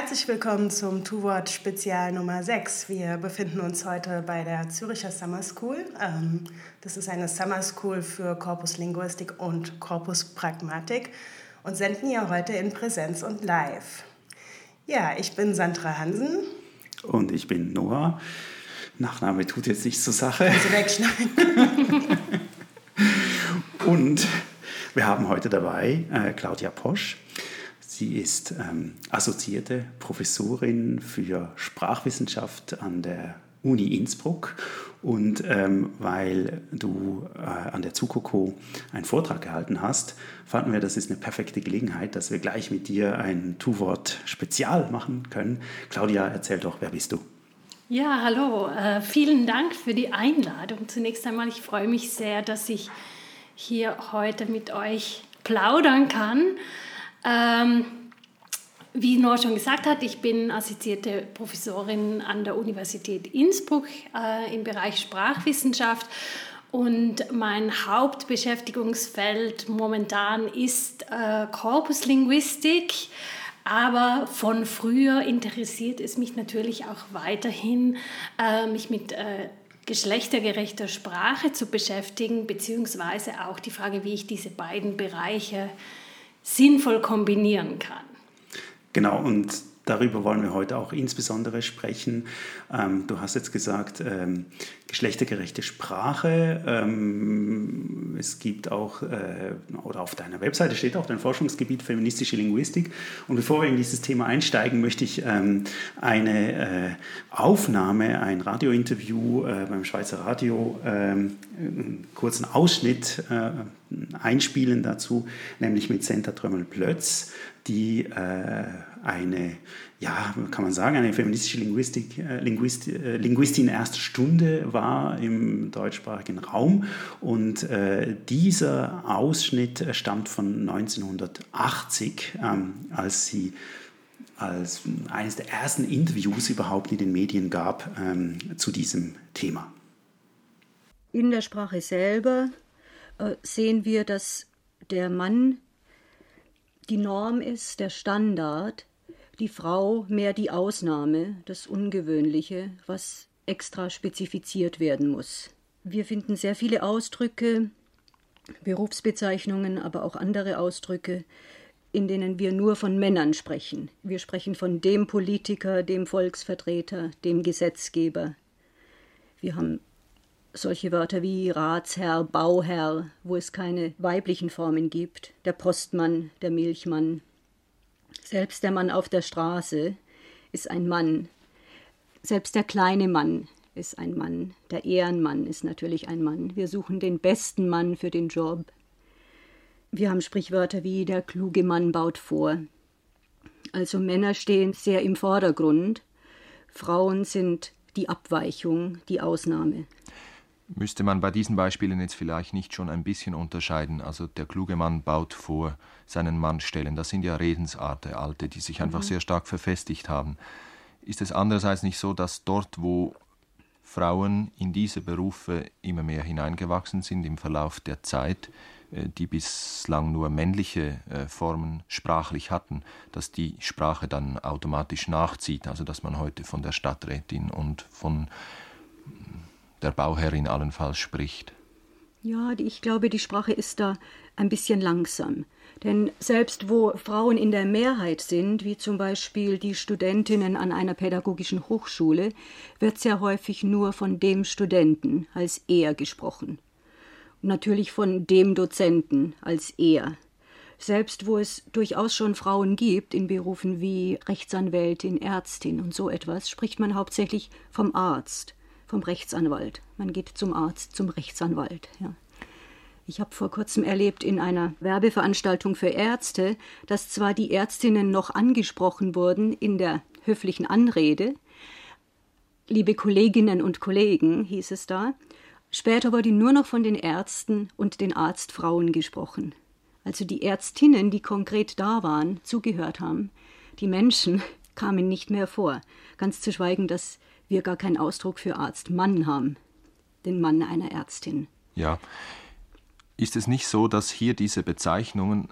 Herzlich willkommen zum Tu-Wort Spezial Nummer 6. Wir befinden uns heute bei der Züricher Summer School. Ähm, das ist eine Summer School für Korpus Linguistik und Korpus Pragmatik und senden hier heute in Präsenz und live. Ja, ich bin Sandra Hansen. Und ich bin Noah. Nachname tut jetzt nichts zur Sache. Also wegschneiden. Und wir haben heute dabei äh, Claudia Posch. Sie ist ähm, assoziierte Professorin für Sprachwissenschaft an der Uni Innsbruck. Und ähm, weil du äh, an der Zukoko einen Vortrag gehalten hast, fanden wir, das ist eine perfekte Gelegenheit, dass wir gleich mit dir ein Tu-Wort-Spezial machen können. Claudia, erzähl doch, wer bist du? Ja, hallo. Äh, vielen Dank für die Einladung. Zunächst einmal, ich freue mich sehr, dass ich hier heute mit euch plaudern kann. Ähm, wie Noah schon gesagt hat, ich bin assoziierte Professorin an der Universität Innsbruck äh, im Bereich Sprachwissenschaft und mein Hauptbeschäftigungsfeld momentan ist äh, Korpuslinguistik. Aber von früher interessiert es mich natürlich auch weiterhin, äh, mich mit äh, geschlechtergerechter Sprache zu beschäftigen, beziehungsweise auch die Frage, wie ich diese beiden Bereiche sinnvoll kombinieren kann. Genau, und darüber wollen wir heute auch insbesondere sprechen. Ähm, du hast jetzt gesagt, ähm, geschlechtergerechte Sprache. Ähm, es gibt auch, äh, oder auf deiner Webseite steht auch dein Forschungsgebiet feministische Linguistik. Und bevor wir in dieses Thema einsteigen, möchte ich ähm, eine äh, Aufnahme, ein Radiointerview äh, beim Schweizer Radio, ähm, einen kurzen Ausschnitt äh, einspielen dazu, nämlich mit Senta Trömmel-Plötz, die äh, eine, ja, kann man sagen, eine feministische Linguistik, äh, Linguist, äh, Linguistin erster Stunde war im deutschsprachigen Raum. Und äh, dieser Ausschnitt stammt von 1980, ähm, als sie als eines der ersten Interviews überhaupt in den Medien gab ähm, zu diesem Thema. In der Sprache selber äh, sehen wir, dass der Mann die Norm ist, der Standard, die Frau mehr die Ausnahme, das Ungewöhnliche, was extra spezifiziert werden muss. Wir finden sehr viele Ausdrücke, Berufsbezeichnungen, aber auch andere Ausdrücke, in denen wir nur von Männern sprechen. Wir sprechen von dem Politiker, dem Volksvertreter, dem Gesetzgeber. Wir haben solche Wörter wie Ratsherr, Bauherr, wo es keine weiblichen Formen gibt, der Postmann, der Milchmann. Selbst der Mann auf der Straße ist ein Mann. Selbst der kleine Mann ist ein Mann. Der Ehrenmann ist natürlich ein Mann. Wir suchen den besten Mann für den Job. Wir haben Sprichwörter wie der kluge Mann baut vor. Also Männer stehen sehr im Vordergrund. Frauen sind die Abweichung, die Ausnahme. Müsste man bei diesen Beispielen jetzt vielleicht nicht schon ein bisschen unterscheiden? Also der kluge Mann baut vor seinen Mann stellen. Das sind ja Redensarten, alte, die sich einfach mhm. sehr stark verfestigt haben. Ist es andererseits nicht so, dass dort, wo Frauen in diese Berufe immer mehr hineingewachsen sind im Verlauf der Zeit, äh, die bislang nur männliche äh, Formen sprachlich hatten, dass die Sprache dann automatisch nachzieht, also dass man heute von der Stadträtin und von der Bauherrin allenfalls spricht. Ja, ich glaube, die Sprache ist da ein bisschen langsam. Denn selbst wo Frauen in der Mehrheit sind, wie zum Beispiel die Studentinnen an einer pädagogischen Hochschule, wird sehr häufig nur von dem Studenten als er gesprochen. Und natürlich von dem Dozenten als er. Selbst wo es durchaus schon Frauen gibt in Berufen wie Rechtsanwältin, Ärztin und so etwas, spricht man hauptsächlich vom Arzt, vom Rechtsanwalt. Man geht zum Arzt, zum Rechtsanwalt. Ja. Ich habe vor kurzem erlebt in einer Werbeveranstaltung für Ärzte, dass zwar die Ärztinnen noch angesprochen wurden in der höflichen Anrede, liebe Kolleginnen und Kollegen hieß es da, später wurde nur noch von den Ärzten und den Arztfrauen gesprochen. Also die Ärztinnen, die konkret da waren, zugehört haben, die Menschen kamen nicht mehr vor, ganz zu schweigen, dass wir gar keinen Ausdruck für Arzt Mann haben, den Mann einer Ärztin. Ja, ist es nicht so, dass hier diese Bezeichnungen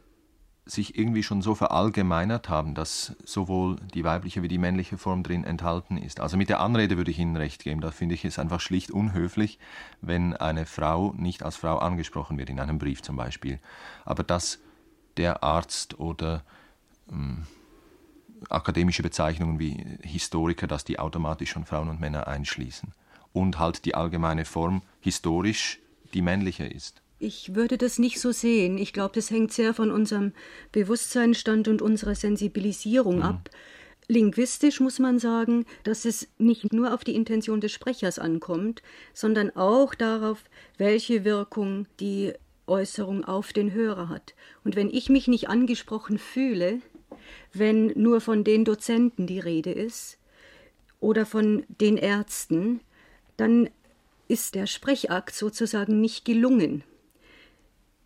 sich irgendwie schon so verallgemeinert haben, dass sowohl die weibliche wie die männliche Form drin enthalten ist. Also mit der Anrede würde ich Ihnen recht geben. Da finde ich es einfach schlicht unhöflich, wenn eine Frau nicht als Frau angesprochen wird, in einem Brief zum Beispiel. Aber dass der Arzt oder ähm, akademische Bezeichnungen wie Historiker, dass die automatisch schon Frauen und Männer einschließen. Und halt die allgemeine Form historisch die männliche ist. Ich würde das nicht so sehen. Ich glaube, das hängt sehr von unserem Bewusstseinsstand und unserer Sensibilisierung mhm. ab. Linguistisch muss man sagen, dass es nicht nur auf die Intention des Sprechers ankommt, sondern auch darauf, welche Wirkung die Äußerung auf den Hörer hat. Und wenn ich mich nicht angesprochen fühle, wenn nur von den Dozenten die Rede ist oder von den Ärzten, dann ist der Sprechakt sozusagen nicht gelungen.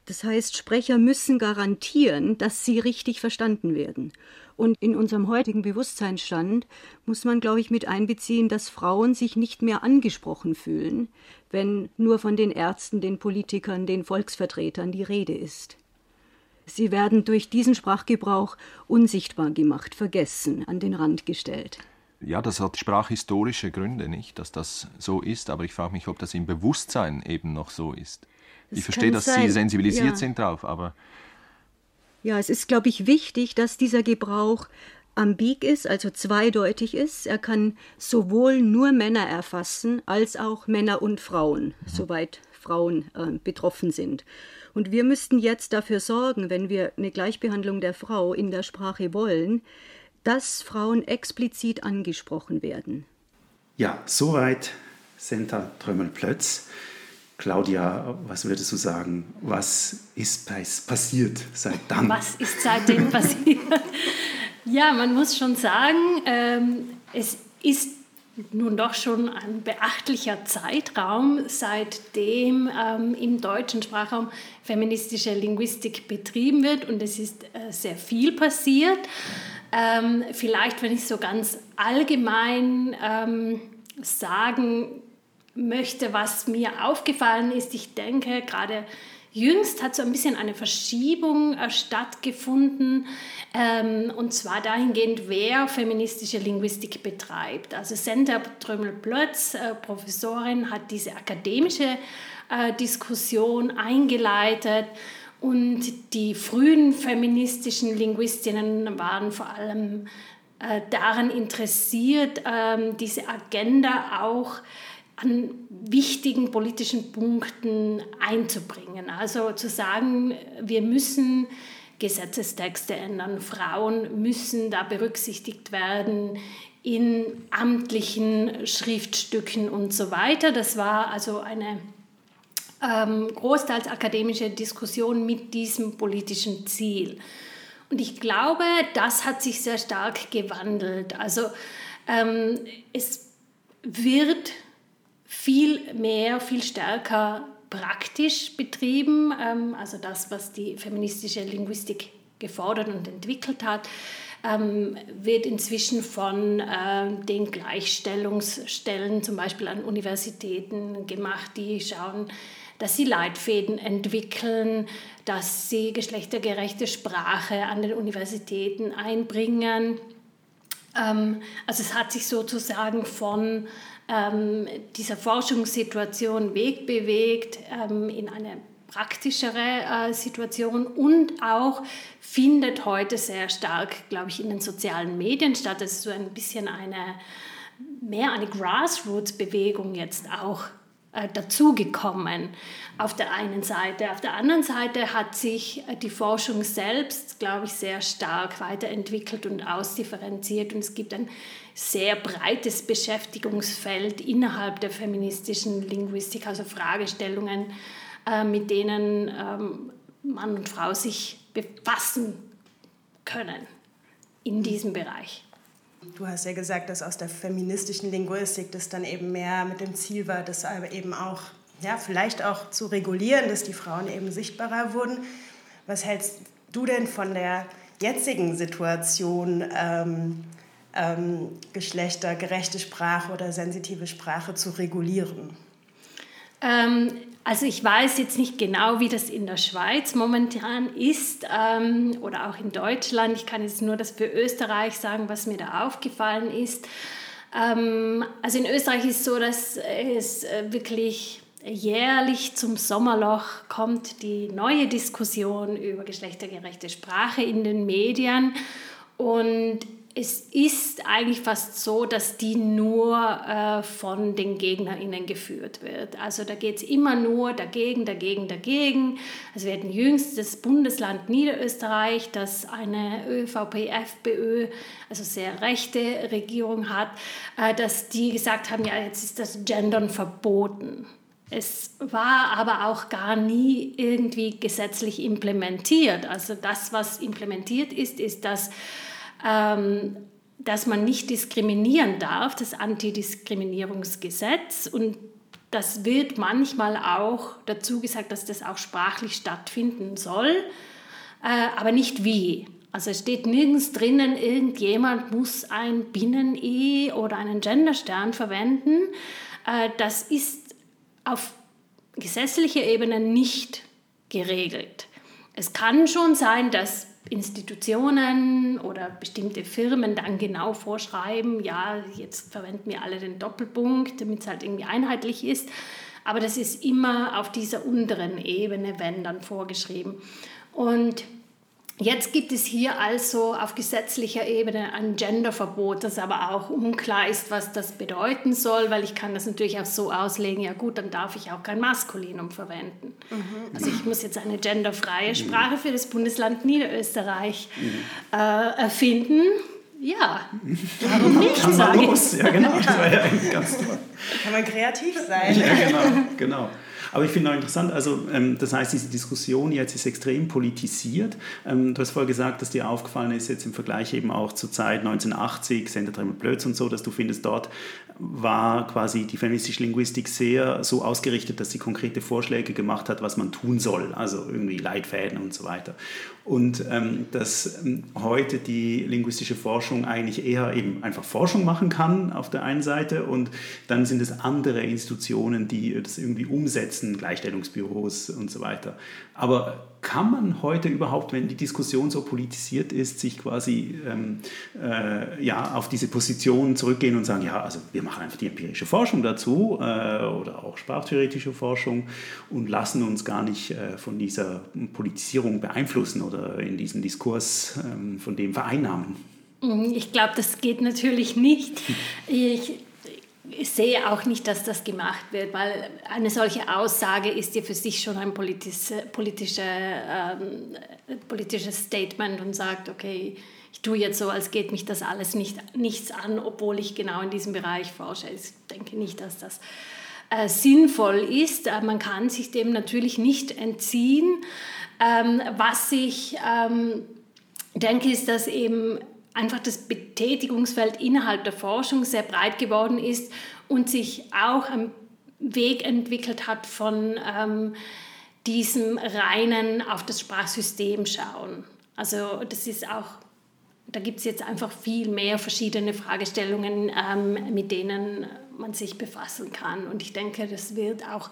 Das heißt, Sprecher müssen garantieren, dass sie richtig verstanden werden. Und in unserem heutigen Bewusstseinsstand muss man, glaube ich, mit einbeziehen, dass Frauen sich nicht mehr angesprochen fühlen, wenn nur von den Ärzten, den Politikern, den Volksvertretern die Rede ist. Sie werden durch diesen Sprachgebrauch unsichtbar gemacht, vergessen, an den Rand gestellt. Ja, das hat sprachhistorische Gründe, nicht, dass das so ist, aber ich frage mich, ob das im Bewusstsein eben noch so ist ich verstehe, dass sein. Sie sensibilisiert ja. sind drauf, aber. Ja, es ist, glaube ich, wichtig, dass dieser Gebrauch ambig ist, also zweideutig ist. Er kann sowohl nur Männer erfassen, als auch Männer und Frauen, mhm. soweit Frauen äh, betroffen sind. Und wir müssten jetzt dafür sorgen, wenn wir eine Gleichbehandlung der Frau in der Sprache wollen, dass Frauen explizit angesprochen werden. Ja, soweit Senta Trömmel-Plötz. Claudia, was würdest du sagen? Was ist passiert seit dann? Was ist seitdem passiert? ja, man muss schon sagen, ähm, es ist nun doch schon ein beachtlicher Zeitraum, seitdem ähm, im deutschen Sprachraum feministische Linguistik betrieben wird und es ist äh, sehr viel passiert. Ähm, vielleicht, wenn ich so ganz allgemein ähm, sagen möchte, was mir aufgefallen ist. Ich denke, gerade jüngst hat so ein bisschen eine Verschiebung äh, stattgefunden, ähm, und zwar dahingehend, wer feministische Linguistik betreibt. Also Senta Trömmel-Plötz, äh, Professorin, hat diese akademische äh, Diskussion eingeleitet. Und die frühen feministischen Linguistinnen waren vor allem äh, daran interessiert, ähm, diese Agenda auch an wichtigen politischen Punkten einzubringen. Also zu sagen, wir müssen Gesetzestexte ändern, Frauen müssen da berücksichtigt werden in amtlichen Schriftstücken und so weiter. Das war also eine ähm, großteils akademische Diskussion mit diesem politischen Ziel. Und ich glaube, das hat sich sehr stark gewandelt. Also ähm, es wird viel mehr, viel stärker praktisch betrieben, ähm, also das, was die feministische Linguistik gefordert und entwickelt hat, ähm, wird inzwischen von äh, den Gleichstellungsstellen, zum Beispiel an Universitäten, gemacht, die schauen, dass sie Leitfäden entwickeln, dass sie geschlechtergerechte Sprache an den Universitäten einbringen. Ähm, also es hat sich sozusagen von ähm, dieser Forschungssituation wegbewegt ähm, in eine praktischere äh, Situation und auch findet heute sehr stark, glaube ich, in den sozialen Medien statt. Das ist so ein bisschen eine mehr eine Grassroots-Bewegung jetzt auch äh, dazugekommen auf der einen Seite. Auf der anderen Seite hat sich äh, die Forschung selbst, glaube ich, sehr stark weiterentwickelt und ausdifferenziert und es gibt ein sehr breites Beschäftigungsfeld innerhalb der feministischen Linguistik, also Fragestellungen, äh, mit denen ähm, Mann und Frau sich befassen können in diesem Bereich. Du hast ja gesagt, dass aus der feministischen Linguistik das dann eben mehr mit dem Ziel war, das aber eben auch, ja, vielleicht auch zu regulieren, dass die Frauen eben sichtbarer wurden. Was hältst du denn von der jetzigen Situation, ähm, ähm, geschlechtergerechte Sprache oder sensitive Sprache zu regulieren? Ähm, also ich weiß jetzt nicht genau, wie das in der Schweiz momentan ist ähm, oder auch in Deutschland. Ich kann jetzt nur das für Österreich sagen, was mir da aufgefallen ist. Ähm, also in Österreich ist es so, dass es äh, wirklich jährlich zum Sommerloch kommt die neue Diskussion über geschlechtergerechte Sprache in den Medien. Und es ist eigentlich fast so, dass die nur äh, von den GegnerInnen geführt wird. Also da geht es immer nur dagegen, dagegen, dagegen. Also wir hatten jüngst das Bundesland Niederösterreich, das eine ÖVP-FPÖ, also sehr rechte Regierung hat, äh, dass die gesagt haben, ja, jetzt ist das Gendern verboten. Es war aber auch gar nie irgendwie gesetzlich implementiert. Also das, was implementiert ist, ist, dass ähm, dass man nicht diskriminieren darf, das Antidiskriminierungsgesetz. Und das wird manchmal auch dazu gesagt, dass das auch sprachlich stattfinden soll, äh, aber nicht wie. Also es steht nirgends drinnen, irgendjemand muss ein Binnen-I oder einen Genderstern verwenden. Äh, das ist auf gesetzlicher Ebene nicht geregelt. Es kann schon sein, dass Institutionen oder bestimmte Firmen dann genau vorschreiben, ja, jetzt verwenden wir alle den Doppelpunkt, damit es halt irgendwie einheitlich ist. Aber das ist immer auf dieser unteren Ebene, wenn dann vorgeschrieben. Und Jetzt gibt es hier also auf gesetzlicher Ebene ein Genderverbot, das aber auch unklar ist, was das bedeuten soll, weil ich kann das natürlich auch so auslegen, ja gut, dann darf ich auch kein Maskulinum verwenden. Mhm. Also ich muss jetzt eine genderfreie Sprache für das Bundesland Niederösterreich mhm. äh, erfinden. Ja, warum nicht, kann man los. Ja, genau, das war ja ganz toll. Kann man kreativ sein. Ja, genau, genau. Aber ich finde auch interessant, also ähm, das heißt, diese Diskussion jetzt ist extrem politisiert. Ähm, du hast vorher gesagt, dass dir aufgefallen ist, jetzt im Vergleich eben auch zur Zeit 1980, Sender Dremel Blöds und so, dass du findest, dort war quasi die feministische Linguistik sehr so ausgerichtet, dass sie konkrete Vorschläge gemacht hat, was man tun soll, also irgendwie Leitfäden und so weiter. Und ähm, dass ähm, heute die linguistische Forschung eigentlich eher eben einfach Forschung machen kann auf der einen Seite und dann sind es andere Institutionen, die das irgendwie umsetzen, Gleichstellungsbüros und so weiter. Aber kann man heute überhaupt, wenn die Diskussion so politisiert ist, sich quasi ähm, äh, ja, auf diese Position zurückgehen und sagen, ja, also wir machen einfach die empirische Forschung dazu äh, oder auch sprachtheoretische Forschung und lassen uns gar nicht äh, von dieser Politisierung beeinflussen oder in diesen Diskurs ähm, von dem vereinnahmen? Ich glaube, das geht natürlich nicht. Ich, ich sehe auch nicht, dass das gemacht wird, weil eine solche Aussage ist ja für sich schon ein politische, politische, ähm, politisches Statement und sagt, okay, ich tue jetzt so, als geht mich das alles nicht, nichts an, obwohl ich genau in diesem Bereich forsche. Ich denke nicht, dass das äh, sinnvoll ist. Äh, man kann sich dem natürlich nicht entziehen. Ähm, was ich ähm, denke, ist, dass eben einfach das Betätigungsfeld innerhalb der Forschung sehr breit geworden ist und sich auch ein Weg entwickelt hat von ähm, diesem reinen auf das Sprachsystem schauen. Also das ist auch, da gibt es jetzt einfach viel mehr verschiedene Fragestellungen, ähm, mit denen man sich befassen kann. Und ich denke, das wird auch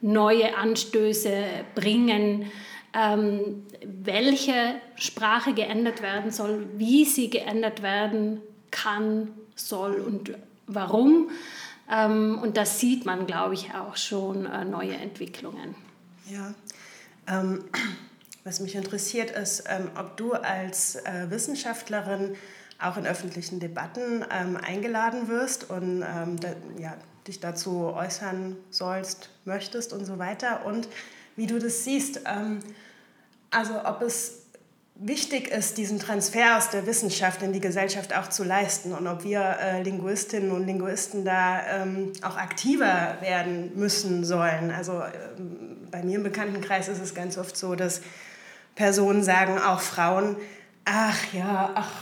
neue Anstöße bringen, ähm, welche Sprache geändert werden soll, wie sie geändert werden kann, soll und warum. Ähm, und das sieht man, glaube ich, auch schon äh, neue Entwicklungen. Ja. Ähm, was mich interessiert ist, ähm, ob du als äh, Wissenschaftlerin auch in öffentlichen Debatten ähm, eingeladen wirst und ähm, da, ja, dich dazu äußern sollst, möchtest und so weiter. Und wie du das siehst, ähm, also ob es wichtig ist, diesen Transfer aus der Wissenschaft in die Gesellschaft auch zu leisten und ob wir äh, Linguistinnen und Linguisten da ähm, auch aktiver werden müssen sollen. Also ähm, bei mir im Bekanntenkreis ist es ganz oft so, dass Personen sagen, auch Frauen, ach ja, ach,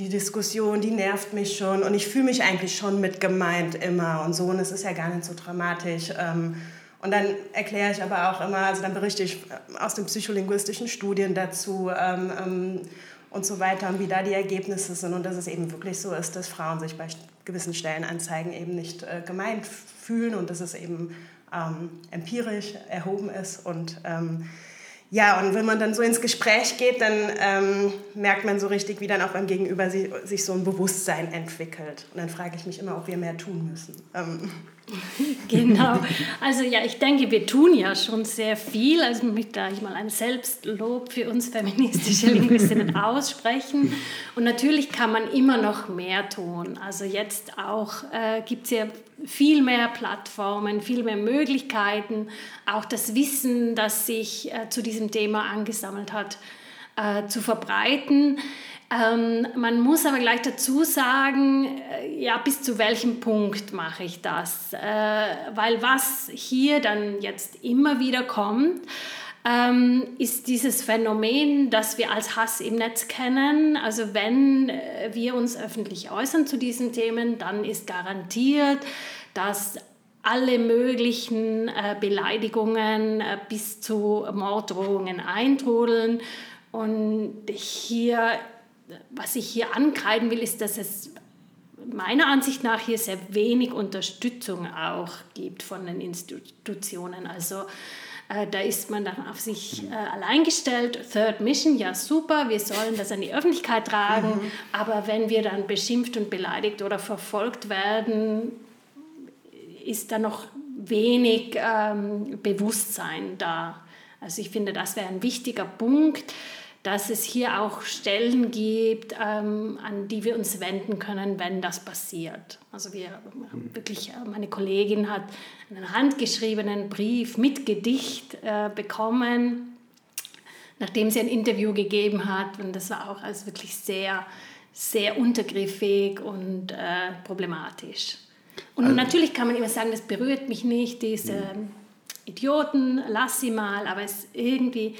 die Diskussion, die nervt mich schon und ich fühle mich eigentlich schon mit gemeint immer und so und es ist ja gar nicht so dramatisch. Ähm, und dann erkläre ich aber auch immer, also dann berichte ich aus den psycholinguistischen Studien dazu ähm, ähm, und so weiter und wie da die Ergebnisse sind und dass es eben wirklich so ist, dass Frauen sich bei gewissen Stellenanzeigen eben nicht äh, gemeint fühlen und dass es eben ähm, empirisch erhoben ist und ähm, ja, und wenn man dann so ins Gespräch geht, dann ähm, merkt man so richtig, wie dann auch beim Gegenüber sich, sich, so ein Bewusstsein entwickelt. Und dann frage ich mich immer, ob wir mehr tun müssen. Ähm. Genau. Also ja, ich denke, wir tun ja schon sehr viel. Also ich möchte da ich mal ein Selbstlob für uns feministische Linguistinnen aussprechen. Und natürlich kann man immer noch mehr tun. Also jetzt auch äh, gibt es ja viel mehr Plattformen, viel mehr Möglichkeiten, auch das Wissen, das sich äh, zu diesem Thema angesammelt hat, äh, zu verbreiten. Ähm, man muss aber gleich dazu sagen, äh, ja, bis zu welchem Punkt mache ich das? Äh, weil was hier dann jetzt immer wieder kommt, ähm, ist dieses Phänomen, das wir als Hass im Netz kennen. Also wenn äh, wir uns öffentlich äußern zu diesen Themen, dann ist garantiert, dass alle möglichen äh, Beleidigungen äh, bis zu Morddrohungen eintrudeln. Und hier was ich hier ankreiden will, ist, dass es meiner Ansicht nach hier sehr wenig Unterstützung auch gibt von den Institutionen. Also äh, da ist man dann auf sich äh, allein gestellt. Third Mission, ja super, wir sollen das an die Öffentlichkeit tragen, mhm. aber wenn wir dann beschimpft und beleidigt oder verfolgt werden, ist da noch wenig ähm, Bewusstsein da. Also ich finde, das wäre ein wichtiger Punkt dass es hier auch Stellen gibt, ähm, an die wir uns wenden können, wenn das passiert. Also wir wirklich, äh, meine Kollegin hat einen handgeschriebenen Brief mit Gedicht äh, bekommen, nachdem sie ein Interview gegeben hat. Und das war auch also wirklich sehr, sehr untergriffig und äh, problematisch. Und also, natürlich kann man immer sagen, das berührt mich nicht, diese mhm. Idioten, lass sie mal, aber es irgendwie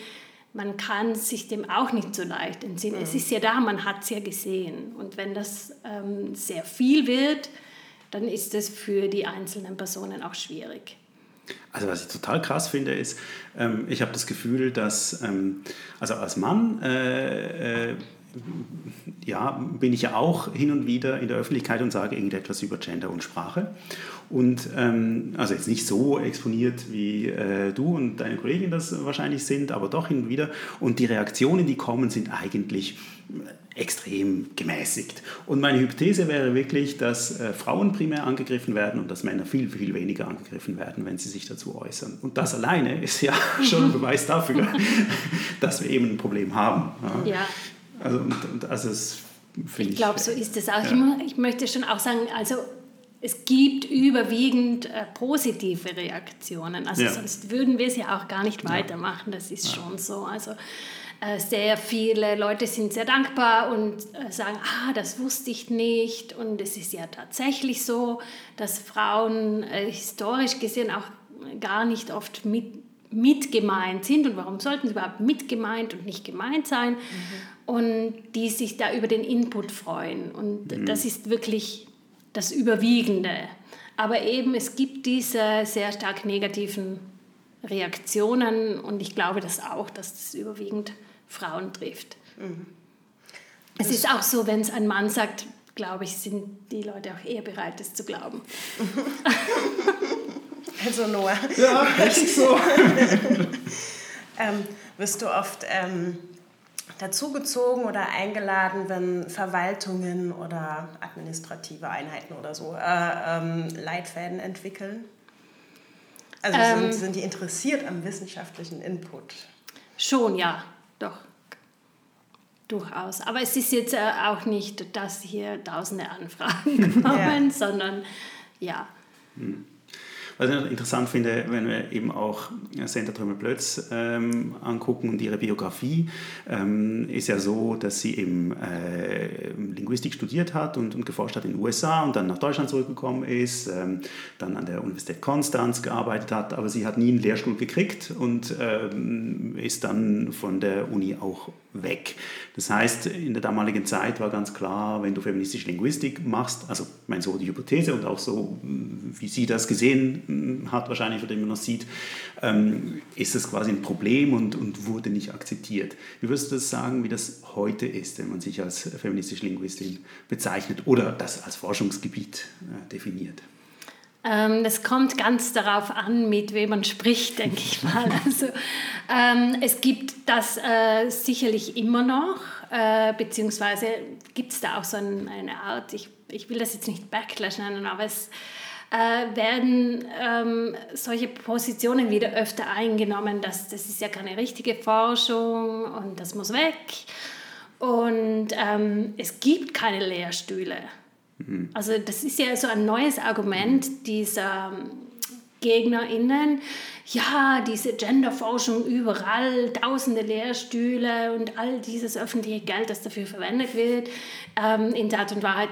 man kann sich dem auch nicht so leicht entsinnen. Mhm. Es ist ja da, man hat es ja gesehen. Und wenn das ähm, sehr viel wird, dann ist es für die einzelnen Personen auch schwierig. Also was ich total krass finde, ist, ähm, ich habe das Gefühl, dass, ähm, also als Mann, äh, äh, ja, bin ich ja auch hin und wieder in der Öffentlichkeit und sage irgendetwas über Gender und Sprache. Und ähm, also jetzt nicht so exponiert, wie äh, du und deine Kollegin das wahrscheinlich sind, aber doch hin und wieder. Und die Reaktionen, die kommen, sind eigentlich extrem gemäßigt. Und meine Hypothese wäre wirklich, dass äh, Frauen primär angegriffen werden und dass Männer viel, viel weniger angegriffen werden, wenn sie sich dazu äußern. Und das alleine ist ja schon ein Beweis dafür, dass wir eben ein Problem haben. Ja. ja. Also, und, und also es ich, ich glaube, so ist es auch. Ja. Ich, ich möchte schon auch sagen, also es gibt überwiegend äh, positive Reaktionen. Also ja. sonst würden wir es ja auch gar nicht weitermachen. Das ist ja. schon so. Also äh, sehr viele Leute sind sehr dankbar und äh, sagen, ah, das wusste ich nicht. Und es ist ja tatsächlich so, dass Frauen äh, historisch gesehen auch gar nicht oft mit mit gemeint sind und warum sollten sie überhaupt mit gemeint und nicht gemeint sein mhm. und die sich da über den Input freuen. Und mhm. das ist wirklich das Überwiegende. Aber eben, es gibt diese sehr stark negativen Reaktionen und ich glaube das auch, dass das überwiegend Frauen trifft. Mhm. Es ist auch so, wenn es ein Mann sagt, glaube ich, sind die Leute auch eher bereit, es zu glauben. Also Noah. Ja, richtig so. ähm, wirst du oft ähm, dazugezogen oder eingeladen, wenn Verwaltungen oder administrative Einheiten oder so äh, ähm, Leitfäden entwickeln? Also sind, ähm. sind die interessiert am wissenschaftlichen Input? Schon, ja, doch. Durchaus. Aber es ist jetzt äh, auch nicht, dass hier tausende Anfragen kommen, ja. sondern ja. Hm. Was ich interessant finde, wenn wir eben auch Senta Trümmer-Plötz ähm, angucken und ihre Biografie, ähm, ist ja so, dass sie eben äh, Linguistik studiert hat und, und, geforscht hat in den USA und dann nach Deutschland zurückgekommen ist, ähm, dann an der Universität Konstanz gearbeitet hat, aber sie hat nie einen Lehrstuhl gekriegt und ähm, ist dann von der Uni auch weg. Das heißt, in der damaligen Zeit war ganz klar, wenn du feministische Linguistik machst, also mein so die Hypothese und auch so, wie sie das gesehen hat, wahrscheinlich oder immer noch sieht, ähm, ist das quasi ein Problem und, und wurde nicht akzeptiert. Wie würdest du das sagen, wie das heute ist, wenn man sich als feministische Linguistin bezeichnet oder das als Forschungsgebiet äh, definiert? Ähm, das kommt ganz darauf an, mit wem man spricht, denke ich mal. Also, ähm, es gibt das äh, sicherlich immer noch, äh, beziehungsweise gibt es da auch so ein, eine Art, ich, ich will das jetzt nicht Backlash nennen, aber es äh, werden ähm, solche Positionen wieder öfter eingenommen, dass das ist ja keine richtige Forschung und das muss weg. Und ähm, es gibt keine Lehrstühle. Mhm. Also das ist ja so ein neues Argument dieser ähm, GegnerInnen. Ja, diese Genderforschung überall, tausende Lehrstühle und all dieses öffentliche Geld, das dafür verwendet wird. Ähm, in Tat und Wahrheit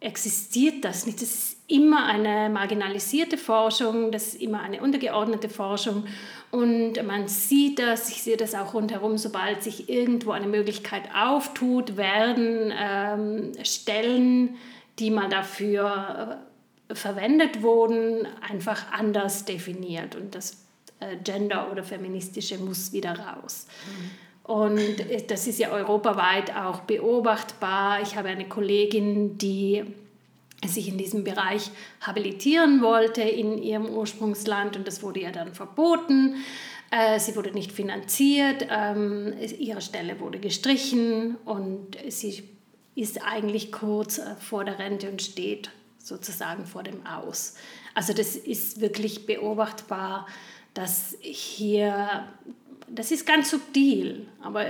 existiert das nicht. Das immer eine marginalisierte Forschung, das ist immer eine untergeordnete Forschung. Und man sieht das, ich sehe das auch rundherum, sobald sich irgendwo eine Möglichkeit auftut, werden ähm, Stellen die mal dafür äh, verwendet wurden, einfach anders definiert. Und das äh, Gender oder Feministische muss wieder raus. Mhm. Und äh, das ist ja europaweit auch beobachtbar. Ich habe eine Kollegin, die sich in diesem Bereich habilitieren wollte in ihrem Ursprungsland und das wurde ihr dann verboten. Sie wurde nicht finanziert, ähm, ihre Stelle wurde gestrichen und sie ist eigentlich kurz äh, vor der Rente und steht sozusagen vor dem Aus. Also das ist wirklich beobachtbar, dass hier, das ist ganz subtil, aber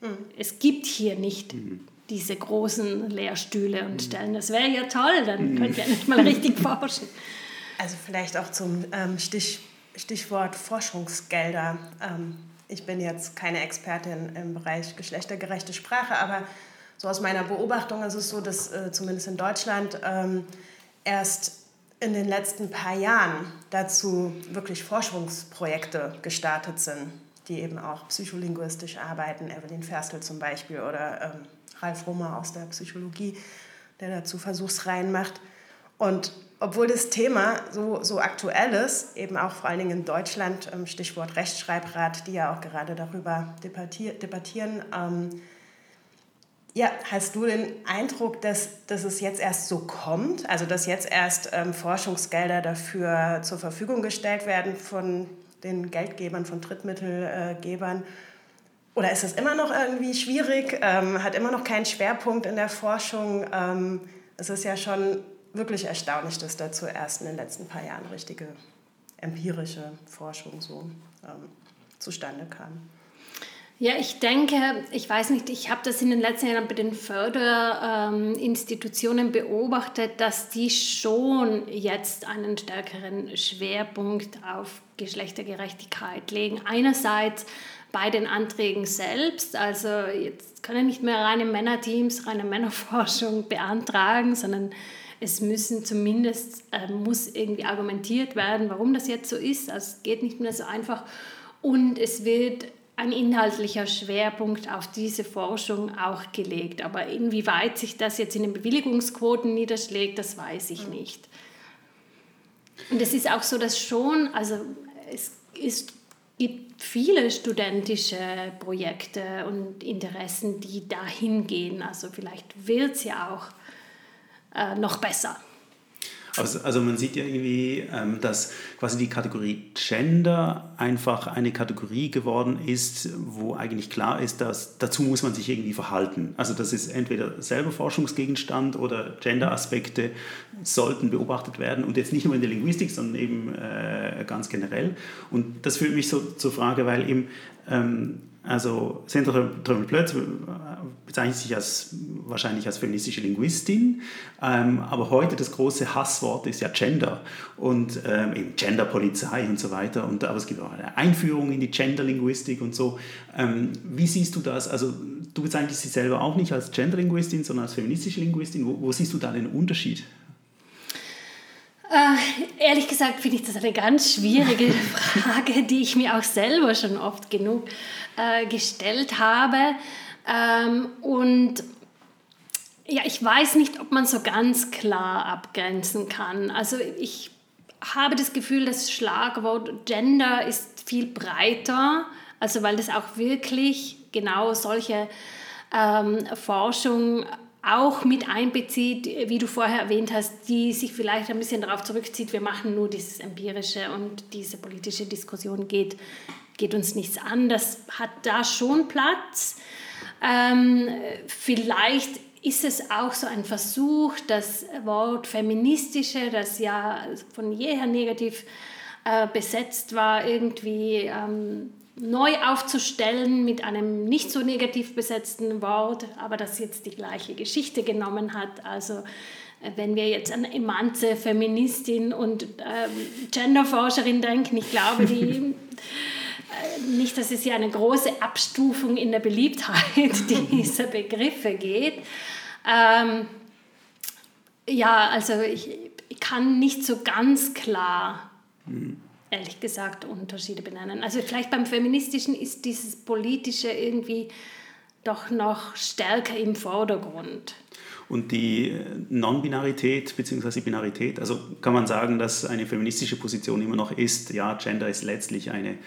mhm. es gibt hier nicht mhm. Diese großen Lehrstühle und mhm. Stellen. Das wäre ja toll, dann mhm. könnt ihr nicht mal richtig forschen. Also vielleicht auch zum ähm, Stich, Stichwort Forschungsgelder. Ähm, ich bin jetzt keine Expertin im Bereich geschlechtergerechte Sprache, aber so aus meiner Beobachtung ist es so, dass äh, zumindest in Deutschland ähm, erst in den letzten paar Jahren dazu wirklich Forschungsprojekte gestartet sind, die eben auch psycholinguistisch arbeiten. Evelyn Ferstel zum Beispiel oder ähm, Ralf Rummer aus der Psychologie, der dazu Versuchsreihen macht. Und obwohl das Thema so, so aktuell ist, eben auch vor allen Dingen in Deutschland, ähm, Stichwort Rechtschreibrat, die ja auch gerade darüber debattieren, ähm, ja, hast du den Eindruck, dass, dass es jetzt erst so kommt? Also, dass jetzt erst ähm, Forschungsgelder dafür zur Verfügung gestellt werden von den Geldgebern, von Drittmittelgebern? Oder ist es immer noch irgendwie schwierig? Ähm, hat immer noch keinen Schwerpunkt in der Forschung? Ähm, es ist ja schon wirklich erstaunlich, dass dazu erst in den letzten paar Jahren richtige empirische Forschung so ähm, zustande kam. Ja, ich denke, ich weiß nicht, ich habe das in den letzten Jahren bei den Förderinstitutionen beobachtet, dass die schon jetzt einen stärkeren Schwerpunkt auf Geschlechtergerechtigkeit legen. Einerseits bei den Anträgen selbst, also jetzt können nicht mehr reine Männerteams, reine Männerforschung beantragen, sondern es müssen zumindest, äh, muss irgendwie argumentiert werden, warum das jetzt so ist. Also es geht nicht mehr so einfach. Und es wird ein inhaltlicher Schwerpunkt auf diese Forschung auch gelegt. Aber inwieweit sich das jetzt in den Bewilligungsquoten niederschlägt, das weiß ich nicht. Und es ist auch so, dass schon, also es ist, gibt viele studentische Projekte und Interessen, die dahin gehen. Also vielleicht wird es ja auch äh, noch besser. Also, also man sieht ja irgendwie, ähm, dass quasi die Kategorie Gender einfach eine Kategorie geworden ist, wo eigentlich klar ist, dass dazu muss man sich irgendwie verhalten. Also das ist entweder selber Forschungsgegenstand oder Gender-Aspekte sollten beobachtet werden und jetzt nicht nur in der Linguistik, sondern eben äh, ganz generell. Und das führt mich so zur Frage, weil eben ähm, also Sandra Trömmel-Plötz bezeichnet sich als, wahrscheinlich als feministische Linguistin, ähm, aber heute das große Hasswort ist ja Gender und ähm, eben Genderpolizei und so weiter. Und, aber es gibt auch eine Einführung in die Genderlinguistik und so. Ähm, wie siehst du das? Also du bezeichnest dich selber auch nicht als Genderlinguistin, sondern als feministische Linguistin. Wo, wo siehst du da den Unterschied? Äh, ehrlich gesagt finde ich das eine ganz schwierige Frage, die ich mir auch selber schon oft genug äh, gestellt habe. Ähm, und ja, ich weiß nicht, ob man so ganz klar abgrenzen kann. Also ich habe das Gefühl, das Schlagwort Gender ist viel breiter, also weil das auch wirklich genau solche ähm, Forschung auch mit einbezieht, wie du vorher erwähnt hast, die sich vielleicht ein bisschen darauf zurückzieht, wir machen nur dieses empirische und diese politische Diskussion geht, geht uns nichts an. Das hat da schon Platz. Ähm, vielleicht ist es auch so ein Versuch, das Wort feministische, das ja von jeher negativ äh, besetzt war, irgendwie ähm, neu aufzustellen mit einem nicht so negativ besetzten Wort, aber das jetzt die gleiche Geschichte genommen hat. Also äh, wenn wir jetzt an Emanze, Feministin und ähm, Genderforscherin denken, ich glaube, die, äh, nicht, dass es hier eine große Abstufung in der Beliebtheit dieser Begriffe geht. Ähm, ja, also ich, ich kann nicht so ganz klar mhm ehrlich gesagt Unterschiede benennen. Also vielleicht beim Feministischen ist dieses Politische irgendwie doch noch stärker im Vordergrund. Und die Non-Binarität bzw. Binarität, also kann man sagen, dass eine feministische Position immer noch ist, ja, Gender ist letztlich eine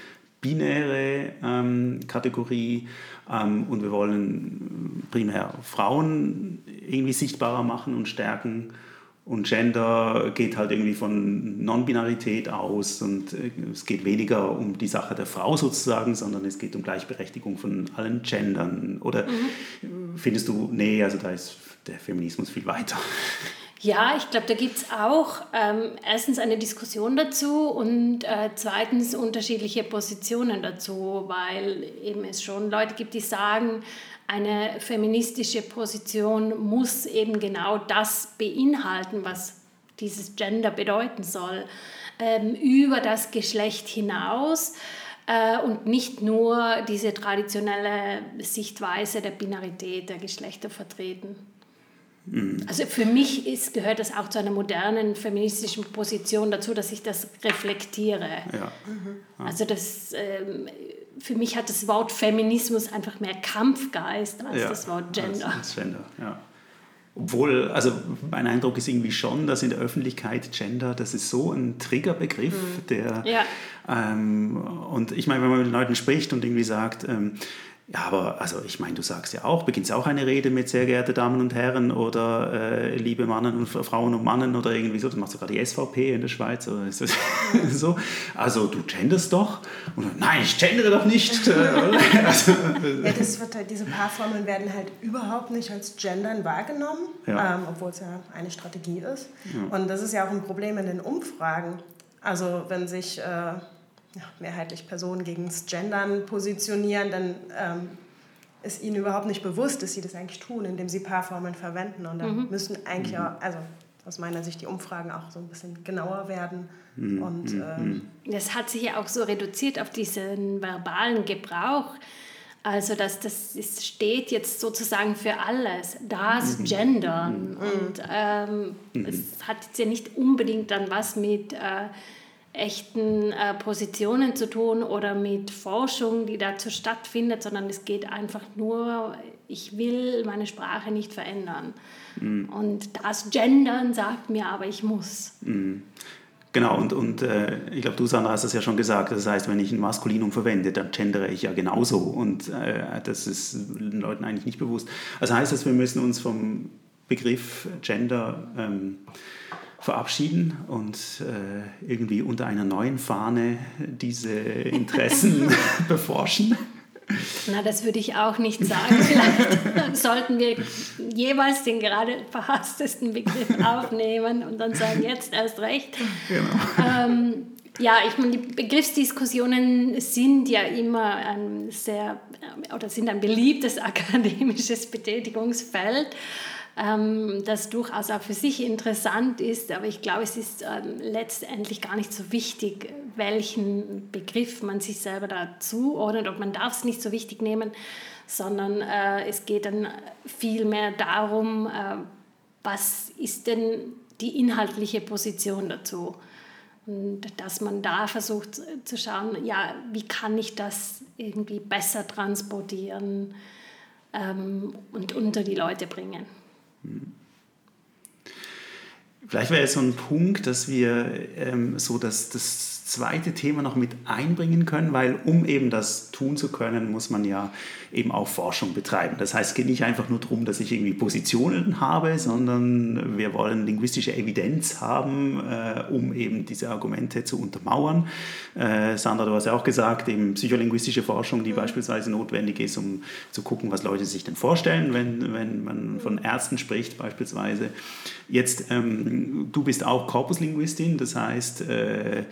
binäre ähm, Kategorie ähm, und wir wollen primär Frauen irgendwie sichtbarer machen und stärken und Gender geht halt irgendwie von Non-Binarität aus und äh, es geht weniger um die Sache der Frau sozusagen, sondern es geht um Gleichberechtigung von allen Gendern. Oder mhm. findest du, nee, also da ist der Feminismus viel weiter? Ja, ich glaube, da gibt es auch ähm, erstens eine Diskussion dazu und äh, zweitens unterschiedliche Positionen dazu, weil eben es schon Leute gibt, die sagen, eine feministische Position muss eben genau das beinhalten, was dieses Gender bedeuten soll, ähm, über das Geschlecht hinaus äh, und nicht nur diese traditionelle Sichtweise der Binarität der Geschlechter vertreten. Mhm. Also für mich ist, gehört das auch zu einer modernen feministischen Position dazu, dass ich das reflektiere. Ja. Mhm. Also das ähm, für mich hat das Wort Feminismus einfach mehr Kampfgeist als ja, das Wort Gender. Als, als Gender ja. Obwohl, also mein Eindruck ist irgendwie schon, dass in der Öffentlichkeit Gender, das ist so ein Triggerbegriff, mhm. der ja. ähm, und ich meine, wenn man mit Leuten spricht und irgendwie sagt, ähm, ja, aber also ich meine, du sagst ja auch, beginnst auch eine Rede mit sehr geehrte Damen und Herren oder äh, liebe Mannen und Frauen und Mannen oder irgendwie so. Das macht sogar die SVP in der Schweiz oder ist das so? Also du genderst doch? Und nein, ich gendere doch nicht. also, ja, das wird halt, diese Paarformeln werden halt überhaupt nicht als Gendern wahrgenommen, ja. ähm, obwohl es ja eine Strategie ist. Ja. Und das ist ja auch ein Problem in den Umfragen. Also wenn sich äh, ja, mehrheitlich Personen gegen das Gendern positionieren, dann ähm, ist ihnen überhaupt nicht bewusst, dass sie das eigentlich tun, indem sie Paarformeln verwenden. Und dann mhm. müssen eigentlich mhm. auch, also aus meiner Sicht die Umfragen auch so ein bisschen genauer werden. Mhm. Und, mhm. ähm, das hat sich ja auch so reduziert auf diesen verbalen Gebrauch. Also das, das ist, steht jetzt sozusagen für alles, das mhm. Gendern. Mhm. Und ähm, es hat jetzt ja nicht unbedingt dann was mit... Äh, echten äh, Positionen zu tun oder mit Forschung, die dazu stattfindet, sondern es geht einfach nur, ich will meine Sprache nicht verändern. Mhm. Und das Gendern sagt mir aber, ich muss. Mhm. Genau, und, und äh, ich glaube, du, Sandra, hast das ja schon gesagt. Das heißt, wenn ich ein Maskulinum verwende, dann gendere ich ja genauso. Und äh, das ist den Leuten eigentlich nicht bewusst. Also heißt das, wir müssen uns vom Begriff Gender ähm, verabschieden und äh, irgendwie unter einer neuen Fahne diese Interessen beforschen? Na, das würde ich auch nicht sagen. Vielleicht sollten wir jeweils den gerade verhasstesten Begriff aufnehmen und dann sagen, jetzt erst recht. Genau. Ähm, ja, ich meine, die Begriffsdiskussionen sind ja immer ein sehr oder sind ein beliebtes akademisches Betätigungsfeld ähm, das durchaus auch für sich interessant ist. Aber ich glaube, es ist ähm, letztendlich gar nicht so wichtig, welchen Begriff man sich selber dazu ordnet. Und man darf es nicht so wichtig nehmen, sondern äh, es geht dann viel mehr darum, äh, was ist denn die inhaltliche Position dazu. Und dass man da versucht zu schauen, ja, wie kann ich das irgendwie besser transportieren ähm, und unter die Leute bringen. Vielleicht wäre es so ein Punkt, dass wir ähm, so das, das zweite Thema noch mit einbringen können, weil um eben das tun zu können, muss man ja eben auch Forschung betreiben. Das heißt, es geht nicht einfach nur darum, dass ich irgendwie Positionen habe, sondern wir wollen linguistische Evidenz haben, äh, um eben diese Argumente zu untermauern. Äh, Sandra, du hast ja auch gesagt, eben psycholinguistische Forschung, die mhm. beispielsweise notwendig ist, um zu gucken, was Leute sich denn vorstellen, wenn, wenn man von Ärzten spricht beispielsweise. Jetzt, ähm, du bist auch Korpuslinguistin, das heißt, äh,